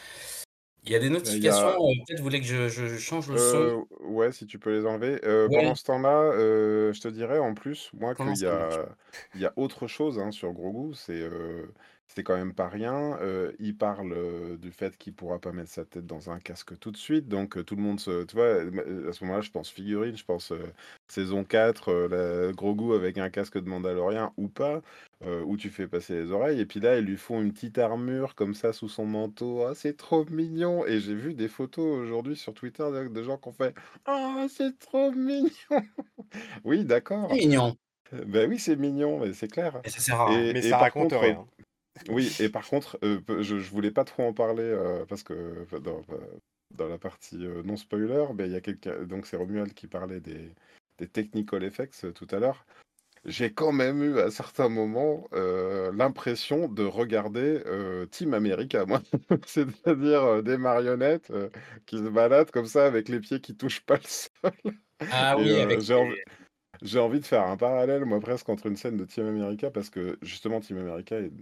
Il y a des notifications, peut-être vous voulez que je, change le son? Ouais, si tu peux les enlever. Pendant ce temps-là, je te dirais en plus, moi, qu'il y a, y a autre chose hein, sur Grogu, c'est c'est quand même pas rien. il parle du fait qu'il pourra pas mettre sa tête dans un casque tout de suite. Donc tout le monde se. Tu vois, à ce moment-là, je pense figurine, je pense saison 4, la, gros goût avec un casque de Mandalorien ou pas, où tu fais passer les oreilles. Et puis là, ils lui font une petite armure comme ça sous son manteau. Ah, c'est trop mignon. Et j'ai vu des photos aujourd'hui sur Twitter de, gens qui ont fait Ah, c'est trop mignon. oui, d'accord. Mignon. Ben oui, c'est mignon, mais c'est clair. Et ça sert à rien. mais ça raconte rien. Oui, et par contre, euh, je, je voulais pas trop en parler euh, parce que dans, dans la partie euh, non spoiler, il y a quelqu'un, donc c'est Romuald qui parlait des, des technical effects tout à l'heure. J'ai quand même eu à certains moments l'impression de regarder Team America, moi. C'est-à-dire des marionnettes qui se baladent comme ça avec les pieds qui touchent pas le sol. Ah oui, avec j'ai envie de faire un parallèle, moi, presque entre une scène de Team America, parce que justement, Team America est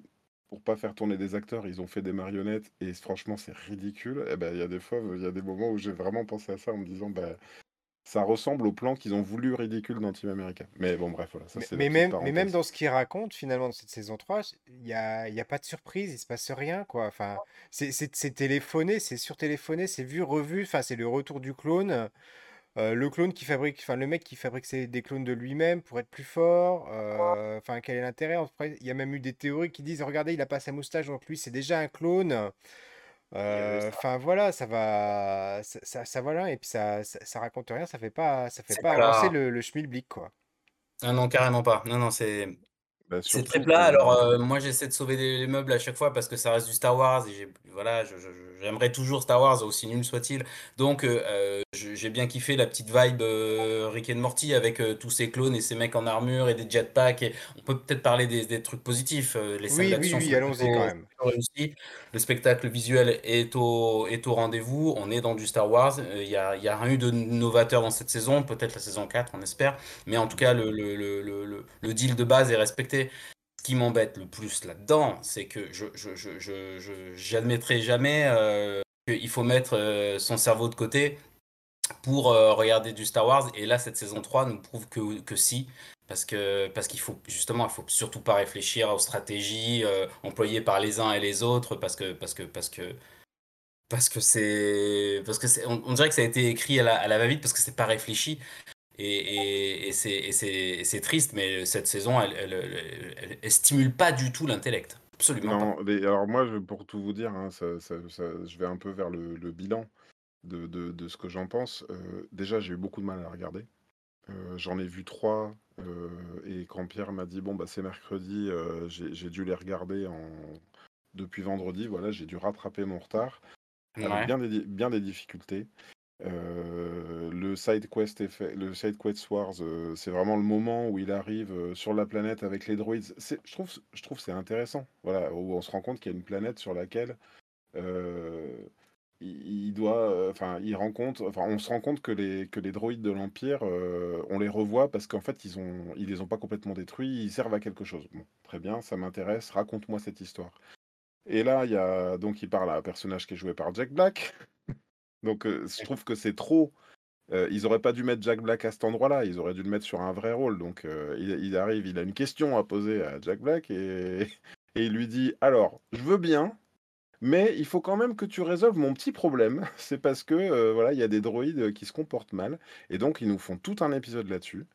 pour pas faire tourner des acteurs, ils ont fait des marionnettes et franchement c'est ridicule. Et eh ben il y a des fois, il y a des moments où j'ai vraiment pensé à ça en me disant bah ça ressemble au plan qu'ils ont voulu ridicule dans Team America. Mais bon, bref, voilà, ça c'est Mais, même, mais même dans ce qu'ils racontent, finalement, dans cette saison 3, il n'y a, y a pas de surprise, il se passe rien, quoi. Enfin, c'est téléphoné, c'est surtéléphoné, c'est vu, revu, enfin, c'est le retour du clone. Euh, le clone qui fabrique, enfin le mec qui fabrique des clones de lui-même pour être plus fort. Euh, enfin, quel est l'intérêt? Il y a même eu des théories qui disent, regardez, il a pas sa moustache, donc lui c'est déjà un clone. Euh, enfin voilà, ça va, ça, ça, voilà, et puis ça, ça, raconte rien, ça fait pas, ça fait pas avancer le, le schmilblick quoi. Ah non, carrément pas. Non, non, c'est bah, c'est très plat. Alors, euh, moi, j'essaie de sauver les, meubles à chaque fois parce que ça reste du Star Wars et voilà, j'aimerais toujours Star Wars, aussi nul soit-il. Donc, euh, euh, j'ai bien kiffé la petite vibe Rick and Morty avec tous ces clones et ces mecs en armure et des jetpacks. Et on peut peut-être parler des, trucs positifs. les oui, oui, oui, allons-y quand même. Le spectacle visuel est au, est au rendez-vous. On est dans du Star Wars. Il n'y a, y a rien eu de novateur dans cette saison. Peut-être la saison 4, on espère. Mais en tout cas, le, le, le, le deal de base est respecté. Ce qui m'embête le plus là-dedans, c'est que je j'admettrai jamais euh, qu'il faut mettre euh, son cerveau de côté pour euh, regarder du Star Wars. Et là, cette saison 3 nous prouve que, que si. Parce parce qu'il faut justement, il faut surtout pas réfléchir aux stratégies employées par les uns et les autres, parce que parce que parce que parce que c'est parce que on, dirait que ça a été écrit à la, à la va-vite parce que c'est pas réfléchi et, et, c'est triste, mais cette saison, elle, elle, stimule pas du tout l'intellect. Absolument non, alors moi, pour tout vous dire, hein, je vais un peu vers le, bilan de, de, ce que j'en pense. Euh, déjà, j'ai eu beaucoup de mal à regarder. Euh, j'en ai vu trois, euh, et quand Pierre m'a dit bon bah c'est mercredi, j'ai dû les regarder en... depuis vendredi. Voilà, j'ai dû rattraper mon retard avec bien des, bien des difficultés. Euh, side quest le side quest Wars, euh, c'est vraiment le moment où il arrive euh, sur la planète avec les droïdes. Je trouve, je trouve c'est intéressant. Voilà, où on se rend compte qu'il y a une planète sur laquelle il, doit, enfin, il rencontre, enfin, on se rend compte que les que les droïdes de l'Empire, on les revoit parce qu'en fait ils ont, ils les ont pas complètement détruits, ils servent à quelque chose. Bon, très bien, ça m'intéresse. Raconte-moi cette histoire. Et là, il y a donc il parle à un personnage qui est joué par Jack Black. Donc je trouve que c'est trop. Ils auraient pas dû mettre Jack Black à cet endroit-là, ils auraient dû le mettre sur un vrai rôle. Donc il, arrive, il a une question à poser à Jack Black et, et il lui dit Alors, je veux bien, mais il faut quand même que tu résolves mon petit problème. C'est parce que voilà, il y a des droïdes qui se comportent mal. Et donc ils nous font tout un épisode là-dessus.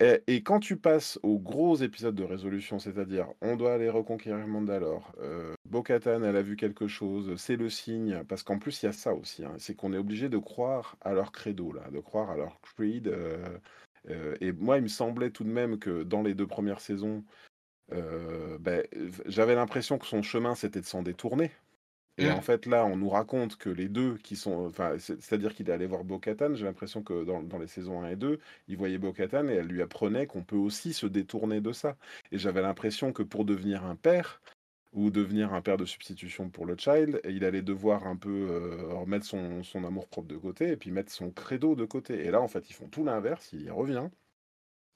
Et, quand tu passes aux gros épisodes de résolution, c'est-à-dire on doit aller reconquérir Mandalore, euh, Bo-Katan, elle a vu quelque chose, c'est le signe, parce qu'en plus il y a ça aussi, hein, c'est qu'on est obligé de croire à leur credo, là, de croire à leur creed. Euh, euh, et moi, il me semblait tout de même que dans les deux premières saisons, ben, j'avais l'impression que son chemin c'était de s'en détourner, et en mmh. fait, là, on nous raconte que les deux qui sont. Enfin, c'est-à-dire qu'il est allé voir Bo-Katan. J'ai l'impression que dans, dans, les saisons 1 et 2, il voyait Bo-Katan et elle lui apprenait qu'on peut aussi se détourner de ça. Et j'avais l'impression que pour devenir un père, ou devenir un père de substitution pour le child, il allait devoir un peu euh, remettre son, son amour propre de côté et puis mettre son credo de côté. Et là, en fait, ils font tout l'inverse. Il y revient.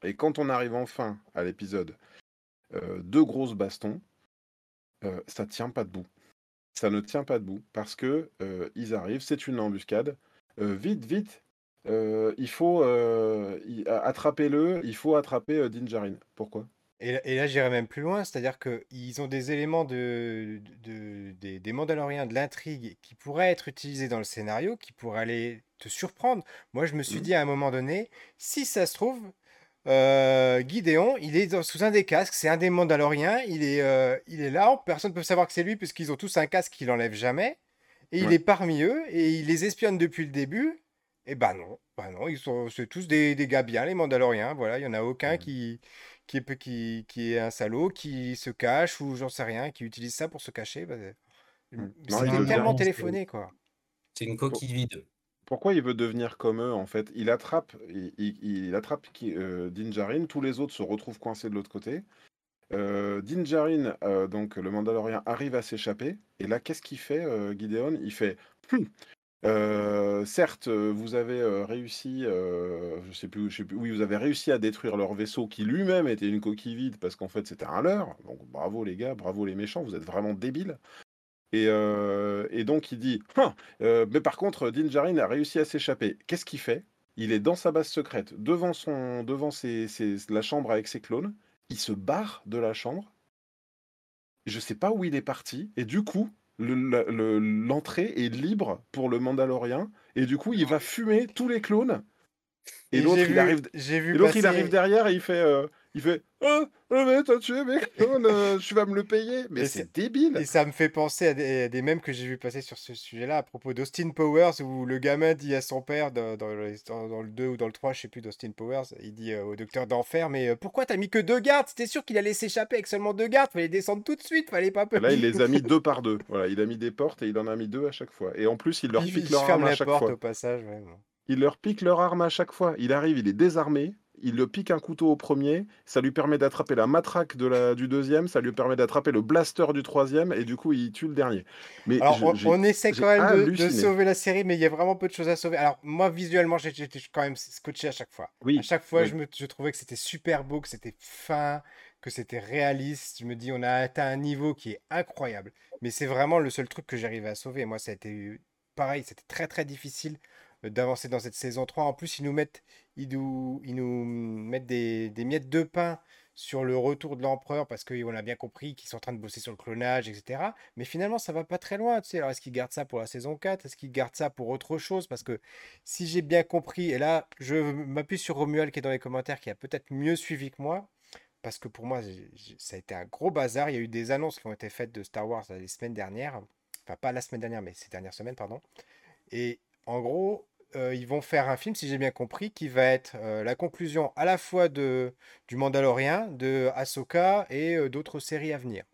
Et quand on arrive enfin à l'épisode, euh, deux grosses bastons, euh, ça tient pas debout ça ne tient pas debout parce que ils arrivent, c'est une embuscade. vite, vite, il faut attraper-le, il faut attraper Dinjarin. Pourquoi? Et, là, j'irais même plus loin, c'est-à-dire qu'ils ont des éléments de, des, des Mandaloriens, de l'intrigue, qui pourraient être utilisés dans le scénario, qui pourraient aller te surprendre. Moi, je me suis mmh. dit à un moment donné, si ça se trouve, euh, Gideon, il est sous un des casques, c'est un des Mandaloriens, il est, euh, il est là, personne ne peut savoir que c'est lui puisqu'ils ont tous un casque qu'il n'enlève jamais, et il est parmi eux, et il les espionne depuis le début, et bah non, bah non, ils sont c'est tous des, des, gars bien, les Mandaloriens, voilà, il n'y en a aucun qui, qui, est, qui, qui est un salaud, qui se cache, ou j'en sais rien, qui utilise ça pour se cacher, bah, c'est tellement téléphoné, quoi. C'est une coquille vide. Pourquoi il veut devenir comme eux en fait? Il attrape, il, euh, Dinjarin, tous les autres se retrouvent coincés de l'autre côté. Euh, Dinjarin, euh, donc le Mandalorien, arrive à s'échapper. Et là, qu'est-ce qu'il fait, Gideon? Il fait hum, certes, vous avez réussi, je sais plus, je sais plus, oui, vous avez réussi à détruire leur vaisseau qui lui-même était une coquille vide parce qu'en fait c'était un leurre. Donc bravo les gars, bravo les méchants, vous êtes vraiment débiles. Et, et donc il dit «Hein, mais par contre, Din Djarin a réussi à s'échapper. Qu'est-ce qu'il fait? Il est dans sa base secrète, devant, son, devant ses, la chambre avec ses clones. Il se barre de la chambre. Je sais pas où il est parti. Et du coup, l'entrée est libre pour le Mandalorien. Et du coup, il va fumer tous les clones. Et, l'autre, il, arrive... il arrive derrière et il fait, il fait Oh, oh mais t'as tué mes clones, tu vas me le payer. Mais c'est débile. Et ça me fait penser à des, des mèmes que j'ai vu passer sur ce sujet-là à propos d'Austin Powers où le gamin dit à son père dans, dans, le 2 ou dans le 3, je sais plus, d'Austin Powers, il dit au docteur d'enfer Mais pourquoi t'as mis que deux gardes? C'était sûr qu'il allait s'échapper avec seulement deux gardes, fallait descendre tout de suite, fallait pas peur. Là, il les a mis deux par deux. Voilà, il a mis des portes et il en a mis deux à chaque fois. Et en plus, il leur pique leur arme à chaque fois. au passage, Il leur pique leur arme à chaque fois. Il arrive, il est désarmé il le pique un couteau au premier, ça lui permet d'attraper la matraque de la, du deuxième, ça lui permet d'attraper le blaster du troisième, et du coup, il tue le dernier. Mais Alors, on, essaie quand même de, sauver la série, mais il y a vraiment peu de choses à sauver. Alors, moi, visuellement, j'étais quand même scotché à chaque fois. Oui, à chaque fois, je, me, je trouvais que c'était super beau, que c'était fin, que c'était réaliste. Je me dis, on a atteint un niveau qui est incroyable. Mais c'est vraiment le seul truc que j'arrivais à sauver. Moi, ça a été pareil, c'était très très difficile d'avancer dans cette saison 3. En plus, ils nous mettent, ils nous, mettent des, des miettes de pain sur le retour de l'empereur parce qu'on a bien compris qu'ils sont en train de bosser sur le clonage, etc. Mais finalement, ça va pas très loin. Tu sais. Alors, est-ce qu'ils gardent ça pour la saison 4 Est-ce qu'ils gardent ça pour autre chose? Parce que si j'ai bien compris, et là, je m'appuie sur Romuald qui est dans les commentaires, qui a peut-être mieux suivi que moi, parce que pour moi, ça a été un gros bazar. Il y a eu des annonces qui ont été faites de Star Wars les semaines dernières. Enfin, pas la semaine dernière, mais ces dernières semaines, pardon. Et en gros, euh, ils vont faire un film, si j'ai bien compris, qui va être euh, la conclusion à la fois de, du Mandalorien, de Ahsoka et euh, d'autres séries à venir.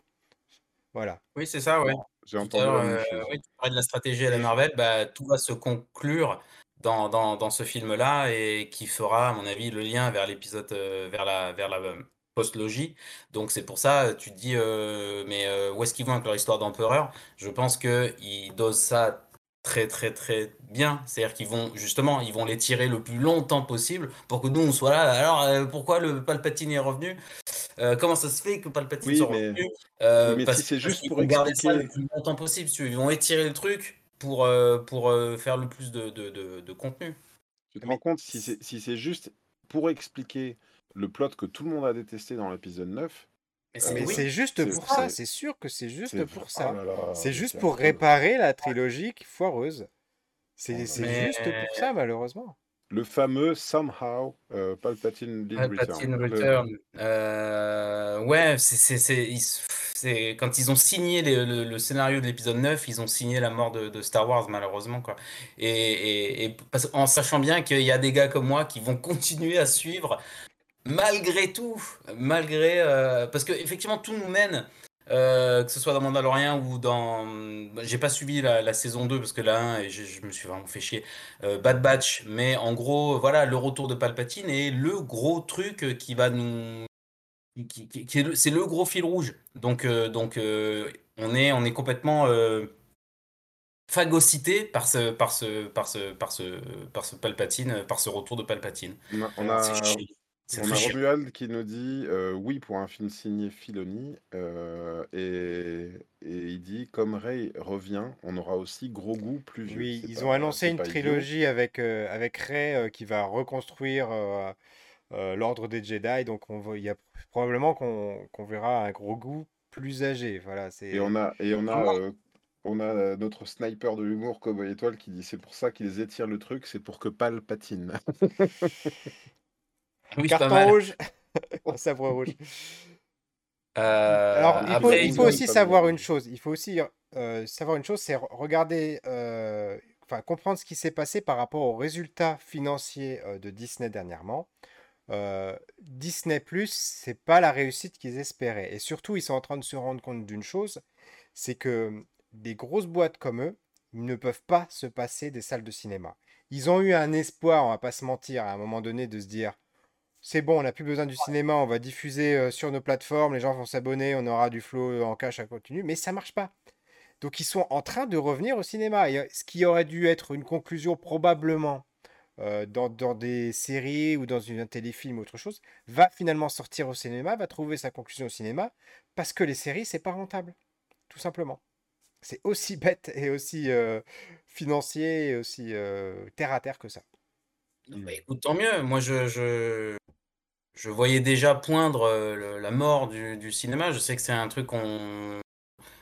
Voilà. Oui, c'est ça, ouais. J'ai entendu. oui, tu parlais de la stratégie à la Marvel, bah, tout va se conclure dans, dans, dans ce film-là et qui fera, à mon avis, le lien vers l'épisode, vers la, vers la post-logie. Donc c'est pour ça, tu te dis, mais où est-ce qu'ils vont avec leur histoire d'empereur? Je pense qu'ils dosent ça très très très bien. C'est-à-dire qu'ils vont justement, ils vont les tirer le plus longtemps possible pour que nous on soit là. Alors euh, pourquoi le Palpatine est revenu? Euh, Comment ça se fait que Palpatine soit revenu? euh, mais si c'est juste pour garder ça le plus longtemps possible. Ils vont étirer le truc pour pour faire le plus de, de, de, contenu. Tu te rends compte si c'est si c'est juste pour expliquer le plot que tout le monde a détesté dans l'épisode 9, mais c'est juste pour ça, c'est sûr que c'est juste pour ça. Oh c'est juste pour réparer la trilogie foireuse. C'est oh juste pour ça, malheureusement. Le fameux Somehow euh, Palpatine did Palpatine Return. Euh, ouais, c'est quand ils ont signé le, scénario de l'épisode 9, ils ont signé la mort de, Star Wars, malheureusement. Quoi. Et, et en sachant bien qu'il y a des gars comme moi qui vont continuer à suivre malgré tout, malgré euh, parce que effectivement tout nous mène, euh, que ce soit dans Mandalorian ou dans, j'ai pas suivi la, saison 2 parce que là 1 et je, me suis vraiment fait chier. Euh, Bad Batch, mais en gros voilà le retour de Palpatine et le gros truc qui va nous, qui, c'est le gros fil rouge. Donc donc on est on est complètement phagocyté par ce, par ce, par ce, par ce, par ce Palpatine, par ce retour de Palpatine. On a, on a Romuald qui nous dit euh, oui pour un film signé Filoni euh, et, il dit comme Ray revient, on aura aussi gros goût plus vieux. Oui, ils ont annoncé une trilogie avec, euh, avec Ray qui va reconstruire l'ordre des Jedi, donc on il y a probablement qu'on verra un gros goût plus âgé. Voilà, et on a, et on a, on a notre sniper de l'humour Cowboy Étoile qui dit c'est pour ça qu'ils étirent le truc, c'est pour que Pal patine. Oui, Carton rouge. sabre rouge. Euh, Alors, il faut, aussi savoir une chose. Il faut aussi euh, savoir une chose, c'est regarder, euh, enfin comprendre ce qui s'est passé par rapport aux résultats financiers de Disney dernièrement. Disney Plus, c'est pas la réussite qu'ils espéraient. Et surtout, ils sont en train de se rendre compte d'une chose, c'est que des grosses boîtes comme eux, ils ne peuvent pas se passer des salles de cinéma. Ils ont eu un espoir, on va pas se mentir, à un moment donné, de se dire c'est bon, on n'a plus besoin du cinéma, on va diffuser sur nos plateformes, les gens vont s'abonner, on aura du flow en cash à continu, mais ça marche pas. Donc ils sont en train de revenir au cinéma. Et ce qui aurait dû être une conclusion probablement dans, des séries ou dans une, un téléfilm ou autre chose, va finalement sortir au cinéma, va trouver sa conclusion au cinéma, parce que les séries, c'est pas rentable. Tout simplement. C'est aussi bête et aussi financier et aussi terre à terre que ça. Bah, écoute, tant mieux. Moi, je, je, voyais déjà poindre la mort du, cinéma. Je sais que c'est un truc qu'on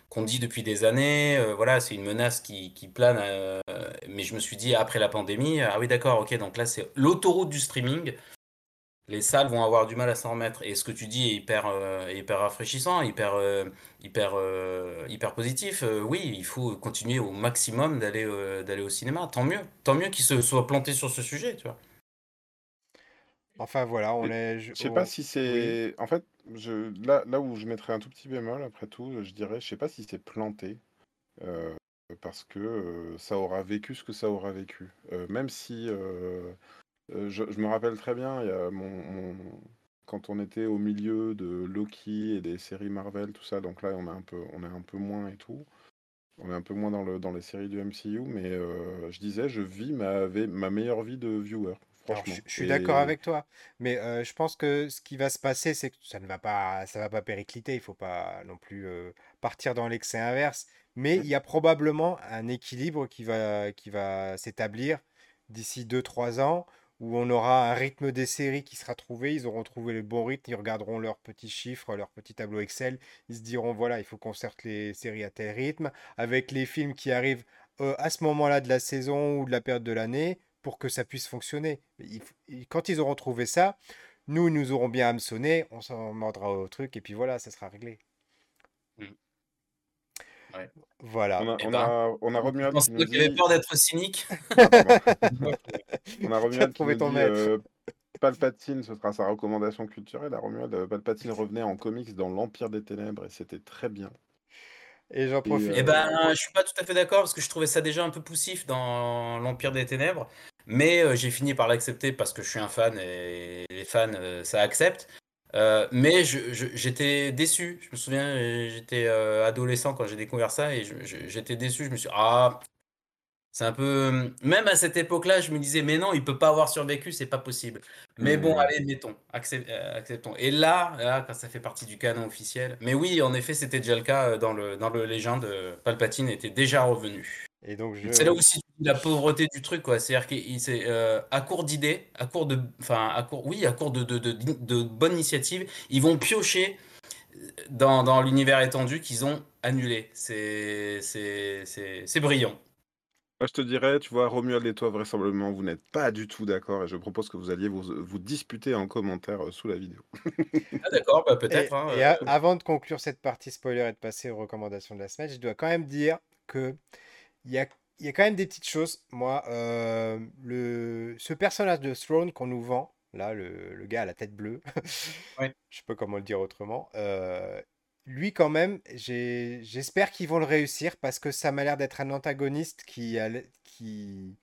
qu'on dit depuis des années. voilà, c'est une menace qui, qui plane. mais je me suis dit, après la pandémie, ah oui, d'accord, ok, donc là, c'est l'autoroute du streaming les salles vont avoir du mal à s'en remettre. Et ce que tu dis est hyper, euh, hyper rafraîchissant, hyper, euh, hyper, euh, hyper positif. oui, il faut continuer au maximum d'aller d'aller au cinéma. Tant mieux. Tant mieux qu'ils se soient plantés sur ce sujet, tu vois. Enfin voilà, on est. Je sais pas si c'est. En fait, je... là, là où je mettrais un tout petit bémol, après tout, je dirais, je sais pas si c'est planté. parce que ça aura vécu ce que ça aura vécu. même si euh, je, me rappelle très bien, il y a mon, quand on était au milieu de Loki et des séries Marvel, tout ça, donc là on est un peu, on est un peu moins et tout. On est un peu moins dans, le, dans les séries du MCU, mais euh, je disais, je vis ma, ma meilleure vie de viewer. Franchement. je, suis d'accord avec toi, mais euh, je pense que ce qui va se passer, c'est que ça ne va pas, ça va pas péricliter. Il faut pas non plus partir dans l'excès inverse, mais mmh. il y a probablement un équilibre qui va, qui va s'établir d'ici 2-3 ans où on aura un rythme des séries qui sera trouvé, ils auront trouvé le bon rythme, ils regarderont leurs petits chiffres, leur petit tableau Excel, ils se diront voilà, il faut qu'on sorte les séries à tel rythme, avec les films qui arrivent euh, à ce moment-là de la saison ou de la période de l'année, pour que ça puisse fonctionner. quand ils auront trouvé ça, nous, nous aurons bien hameçonné, on s'en mordra au truc, et puis voilà, ça sera réglé. Mmh. Voilà. On a, eh on ben, on a Romuald qui nous dit... avait peur d'être cynique. on a Romuald qui nous dit euh, Palpatine, ce sera sa recommandation culturelle. À Romuald, euh, Palpatine revenait en comics dans l'Empire des Ténèbres et c'était très bien. Et j'en profite. Et, eh ben, je suis pas tout à fait d'accord parce que je trouvais ça déjà un peu poussif dans l'Empire des Ténèbres. Mais euh, j'ai fini par l'accepter parce que je suis un fan et les fans, ça accepte. Euh, mais j'étais déçu. Je me souviens, euh, j'étais euh, adolescent quand j'ai découvert ça et j'étais déçu. Je me suis dit, ah, c'est un peu. Même à cette époque-là, je me disais, mais non, il peut pas avoir survécu, c'est pas possible. Mais bon, mmh. allez, mettons, acceptons. Et là, là, quand ça fait partie du canon officiel. Mais oui, en effet, c'était déjà le cas dans le, dans le Légende. Palpatine était déjà revenu. C'est là aussi la pauvreté du truc, quoi. C'est-à-dire qu'il c'est euh, à court d'idées, à court de, enfin à court, oui, à court de, de, de, de bonnes initiatives, ils vont piocher dans, dans l'univers étendu qu'ils ont annulé. C'est c'est brillant. Moi, je te dirais, tu vois, Romuald et toi, vraisemblablement, vous n'êtes pas du tout d'accord et je propose que vous alliez vous, vous disputer en commentaire euh, sous la vidéo. ah, d'accord, bah, peut-être. Hein, et, euh. avant de conclure cette partie spoiler et de passer aux recommandations de la semaine, je dois quand même dire que il y a, y a, quand même des petites choses. Moi, euh, le, ce personnage de Throne qu'on nous vend, là, le, le, gars à la tête bleue, ouais. je sais pas comment le dire autrement, euh, lui quand même, j'espère qu'ils vont le réussir parce que ça m'a l'air d'être un antagoniste qui, a, qui,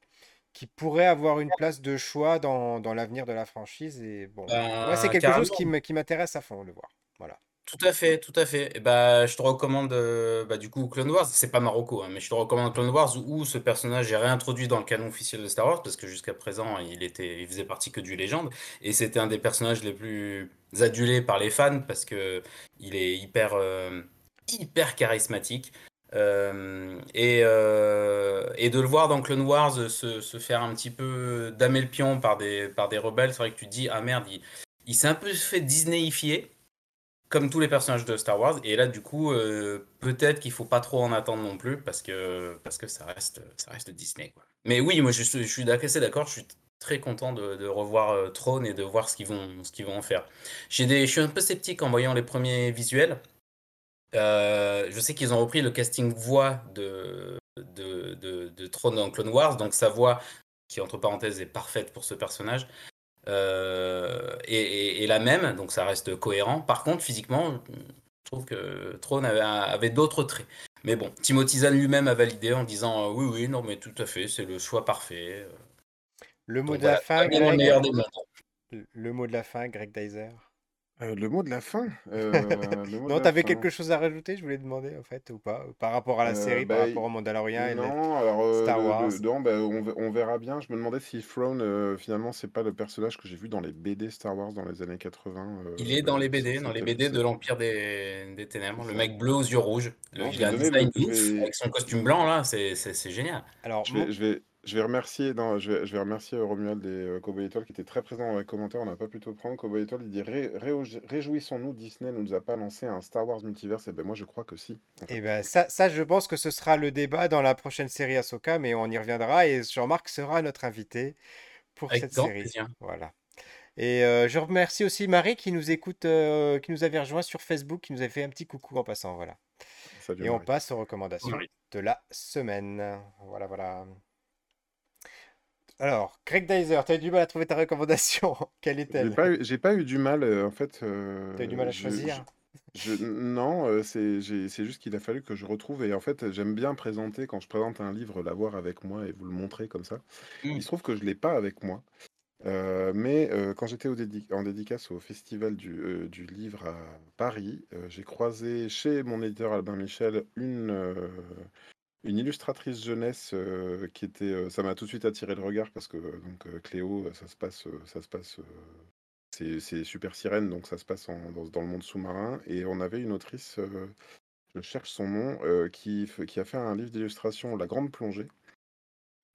qui pourrait avoir une place de choix dans, dans l'avenir de la franchise. Et bon, ben, c'est quelque chose qui m'intéresse à fond de voir. Voilà. Tout à fait, tout à fait. Et bah, je te recommande euh, bah, du coup Clone Wars. C'est pas Marocco, hein, mais je te recommande Clone Wars où ce personnage est réintroduit dans le canon officiel de Star Wars parce que jusqu'à présent il était, il faisait partie que du légende et c'était un des personnages les plus adulés par les fans parce que il est hyper, euh, hyper charismatique. Euh, et, et de le voir dans Clone Wars se, se faire un petit peu damer le pion par des, par des rebelles, c'est vrai que tu te dis ah merde, il, il s'est un peu fait Disneyifier comme tous les personnages de Star Wars. Et là, du coup, euh, peut-être qu'il faut pas trop en attendre non plus parce que, parce que ça, reste, ça reste Disney. Quoi. Mais oui, moi, je, je suis assez d'accord. Je suis très content de, revoir euh, Throne et de voir ce qu'ils vont, vont en faire. J'ai des, je suis un peu sceptique en voyant les premiers visuels. Euh, je sais qu'ils ont repris le casting voix de, de, de, de Throne dans Clone Wars, donc sa voix, qui entre parenthèses est parfaite pour ce personnage. Euh, et, la même, donc ça reste cohérent. Par contre, physiquement, je trouve que Throne avait, d'autres traits. Mais bon, Timothy Zahn lui-même a validé en disant euh, oui, oui, non, mais tout à fait, c'est le choix parfait. Le mot de la fin, Greg... le, le mot de la fin, Greg Dyser. Le mot de la fin. Non, tu avais quelque chose à rajouter, je voulais demander, en fait, ou pas? Par rapport à la série, par bah, rapport au Mandalorian et non, alors, Star Wars? non, bah, on verra bien. Je me demandais si Throne, finalement, c'est pas le personnage que j'ai vu dans les BD Star Wars dans les années 80, Il est dans les BD, dans les BD de l'Empire des des Ténèbres, le mec bleu aux yeux rouges. il a un design avec son costume blanc là, c'est génial. Alors, Je vais je vais je vais remercier, non, je vais, je vais remercier euh, Romuald et euh, Cowboy Étoile qui était très présent dans les commentaires. On n'a pas pu te prendre. Cowboy Étoile, il dit Réjouissons-nous, Disney ne nous a pas lancé un Star Wars multiverse. Et eh ben moi, je crois que si. Et eh ben ça, ça, je pense que ce sera le débat dans la prochaine série Ahsoka, mais on y reviendra. Et Jean-Marc sera notre invité pour cette série. Voilà. Et euh, je remercie aussi Marie qui nous écoute, qui nous avait rejoint sur Facebook, qui nous a fait un petit coucou en passant. Voilà. et on passe aux recommandations de la semaine. Voilà, voilà. Alors, Craig Dyser, tu as eu du mal à trouver ta recommandation. Quelle est-elle? J'ai pas, eu du mal, euh, en fait. Euh, tu as eu du mal à choisir? Non, euh, c'est juste qu'il a fallu que je retrouve. Et en fait, j'aime bien présenter, quand je présente un livre, l'avoir avec moi et vous le montrer comme ça. Mmh. Il se trouve que je ne l'ai pas avec moi. mais quand j'étais en dédicace au Festival du, du livre à Paris, j'ai croisé chez mon éditeur Albin Michel une, une illustratrice jeunesse, qui était, ça m'a tout de suite attiré le regard parce que, donc, Cléo, ça se passe, ça se passe, c'est Super Sirène, donc ça se passe dans le monde sous-marin et on avait une autrice, je cherche son nom, qui qui a fait un livre d'illustration, La Grande Plongée.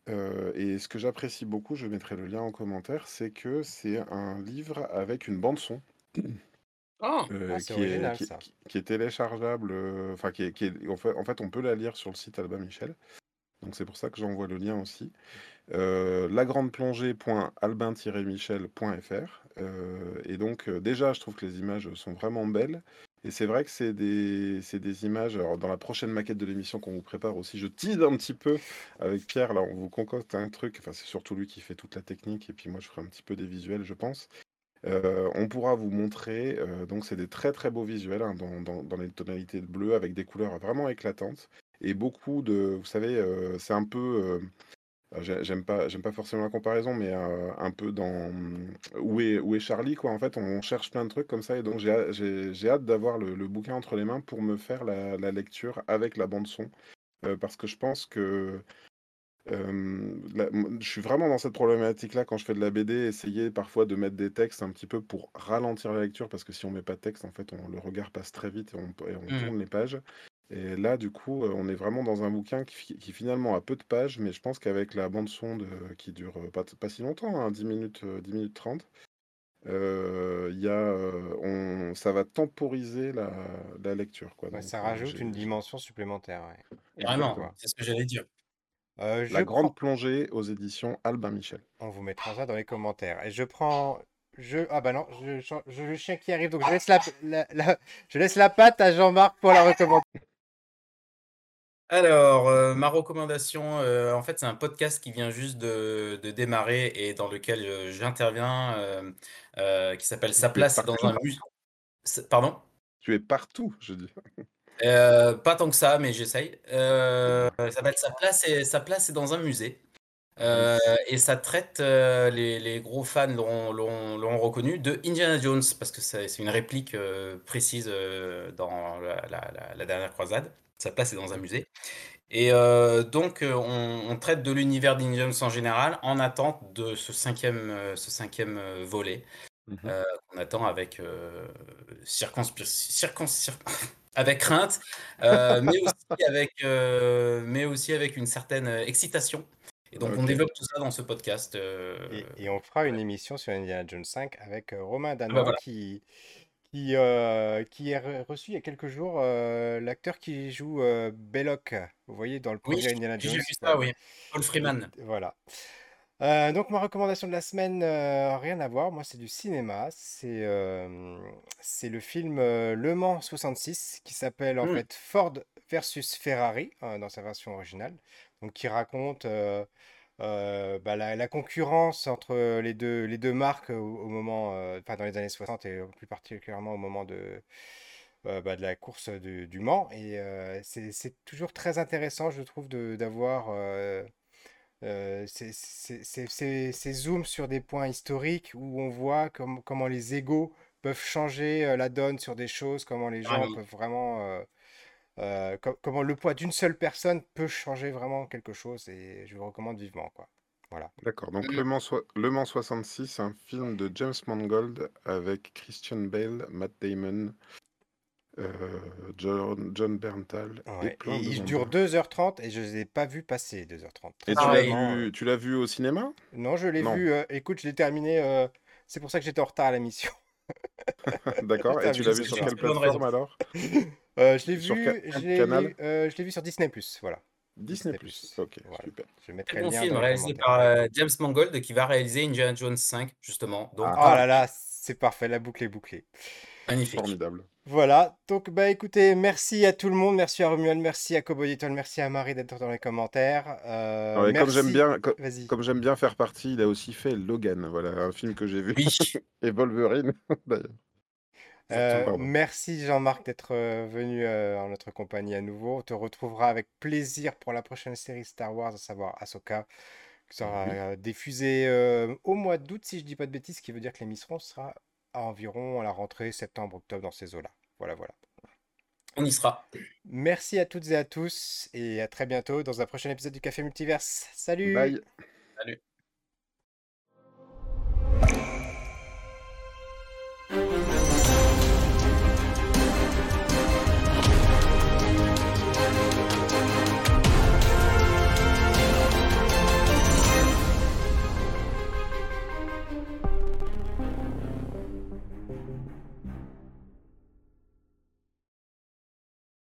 et ce que j'apprécie beaucoup, je mettrai le lien en commentaire, c'est que c'est un livre avec une bande son. Ah! Ah, qui est téléchargeable, enfin qui est en fait on peut la lire sur le site Albin Michel. Donc c'est pour ça que j'envoie le lien aussi. lagrandeplongée.albin-michel.fr et donc déjà je trouve que les images sont vraiment belles et c'est vrai que c'est des des images alors dans la prochaine maquette de l'émission qu'on vous prépare aussi, je tease un petit peu avec Pierre là, on vous concocte un truc, enfin c'est surtout lui qui fait toute la technique et puis moi je ferai un petit peu des visuels je pense. On pourra vous montrer, donc c'est des très très beaux visuels hein, dans, les tonalités de bleu avec des couleurs vraiment éclatantes et beaucoup de, vous savez, c'est un peu, j'aime pas, j'aime pas forcément la comparaison, mais un peu dans où est, Charlie quoi. En fait, on cherche plein de trucs comme ça et donc j'ai hâte d'avoir le, bouquin entre les mains pour me faire la lecture avec la bande son parce que je pense que je suis vraiment dans cette problématique-là quand je fais de la BD, essayer parfois de mettre des textes un petit peu pour ralentir la lecture, parce que si on met pas de texte, en fait, on, le regard passe très vite et on, mmh. tourne les pages. Et là, du coup, on est vraiment dans un bouquin qui, finalement a peu de pages, mais je pense qu'avec la bande son qui dure pas, pas si longtemps, 10 hein, minutes, 10 minutes 30, il y a, on, ça va temporiser la, la lecture. Quoi. ça rajoute une dimension supplémentaire. Vraiment, c'est ce que j'allais dire. Euh, La grande plongée aux éditions Albin Michel. On vous mettra ça dans les commentaires. Et je prends. Je... Ah bah non, je, je, le chien qui arrive, donc je laisse la, je laisse la patte à Jean-Marc pour la recommander. Alors, euh, ma recommandation, euh, en fait, c'est un podcast qui vient juste de, de démarrer et dans lequel j'interviens, qui s'appelle Sa place dans un musée. Pardon? Tu es partout, je dis. Euh, pas tant que ça, mais j'essaye. Euh, ça Sa place et Sa place est dans un musée. Euh, et ça traite, les, les gros fans l'ont reconnu, de Indiana Jones, parce que c'est une réplique précise dans la, dernière croisade. Sa place est dans un musée. Et donc, on, traite de l'univers d'Indiana Jones en général, en attente de ce cinquième, ce cinquième volet, mmh qu'on attend avec circonspiration avec crainte, euh, mais, aussi avec, euh, mais aussi avec une certaine euh, excitation. Et donc, on développe tout ça dans ce podcast. Et, on fera une émission sur Indiana Jones 5 avec Romain ah bah qui, qui, qui est reçu il y a quelques jours l'acteur qui joue Belloc. Vous voyez, dans le projet Indiana Jones. J'ai vu ça, oui. Paul Freeman. Voilà. Euh, donc ma recommandation de la semaine, euh, rien à voir, moi c'est du cinéma, c'est euh, c'est le film Le Mans 66 qui s'appelle en mmh. fait Ford versus Ferrari dans sa version originale, donc qui raconte bah, la, concurrence entre les deux, les deux marques au, moment, enfin dans les années 60 et plus particulièrement au moment de, bah, de la course du Mans. Et c'est toujours très intéressant, je trouve, d'avoir euh, c'est ces zooms sur des points historiques où on voit comment les égaux peuvent changer la donne sur des choses, comment les gens peuvent vraiment... comment le poids d'une seule personne peut changer vraiment quelque chose et je vous recommande vivement quoi. Voilà. D'accord. Donc Le Mans, Le Mans 66, un film de James Mangold avec Christian Bale, Matt Damon, euh, John, John Berntal et il dure 2h30 et je ne les ai pas vus passer 2h30. Et tu l'as vu, tu l'as vu au cinéma? Non, je l'ai vu. Euh, écoute, je l'ai terminé. Euh, c'est pour ça que j'étais en retard à la mission. D'accord. Et tu l'as vu sur quelle plateforme alors? Je l'ai vu, je l'ai vu sur Disney+. Voilà. Disney+. Plus. Ok, super. Je mettrai bon film réalisé par James Mangold qui va réaliser Indiana Jones 5 justement. Donc, ah. oh là là, c'est parfait, la boucle est bouclée. Magnifique. Formidable. Voilà, donc bah écoutez, merci à tout le monde, merci à Romuald, merci à Cowboy merci à Marie d'être dans les commentaires. Euh, comme j'aime bien, comme j'aime bien faire partie, il a aussi fait Logan, voilà, un film que j'ai vu, et Wolverine euh, merci Jean-Marc d'être euh, venu en notre compagnie à nouveau. On te retrouvera avec plaisir pour la prochaine série Star Wars, à savoir Ahsoka, qui sera diffusée au mois d'août, si je dis pas de bêtises, ce qui veut dire que l'émission sera à environ à la rentrée septembre-octobre dans ces eaux-là. Voilà, voilà. On y sera. Merci à toutes et à tous et à très bientôt dans un prochain épisode du Café Multiverse. Salut Bye Salut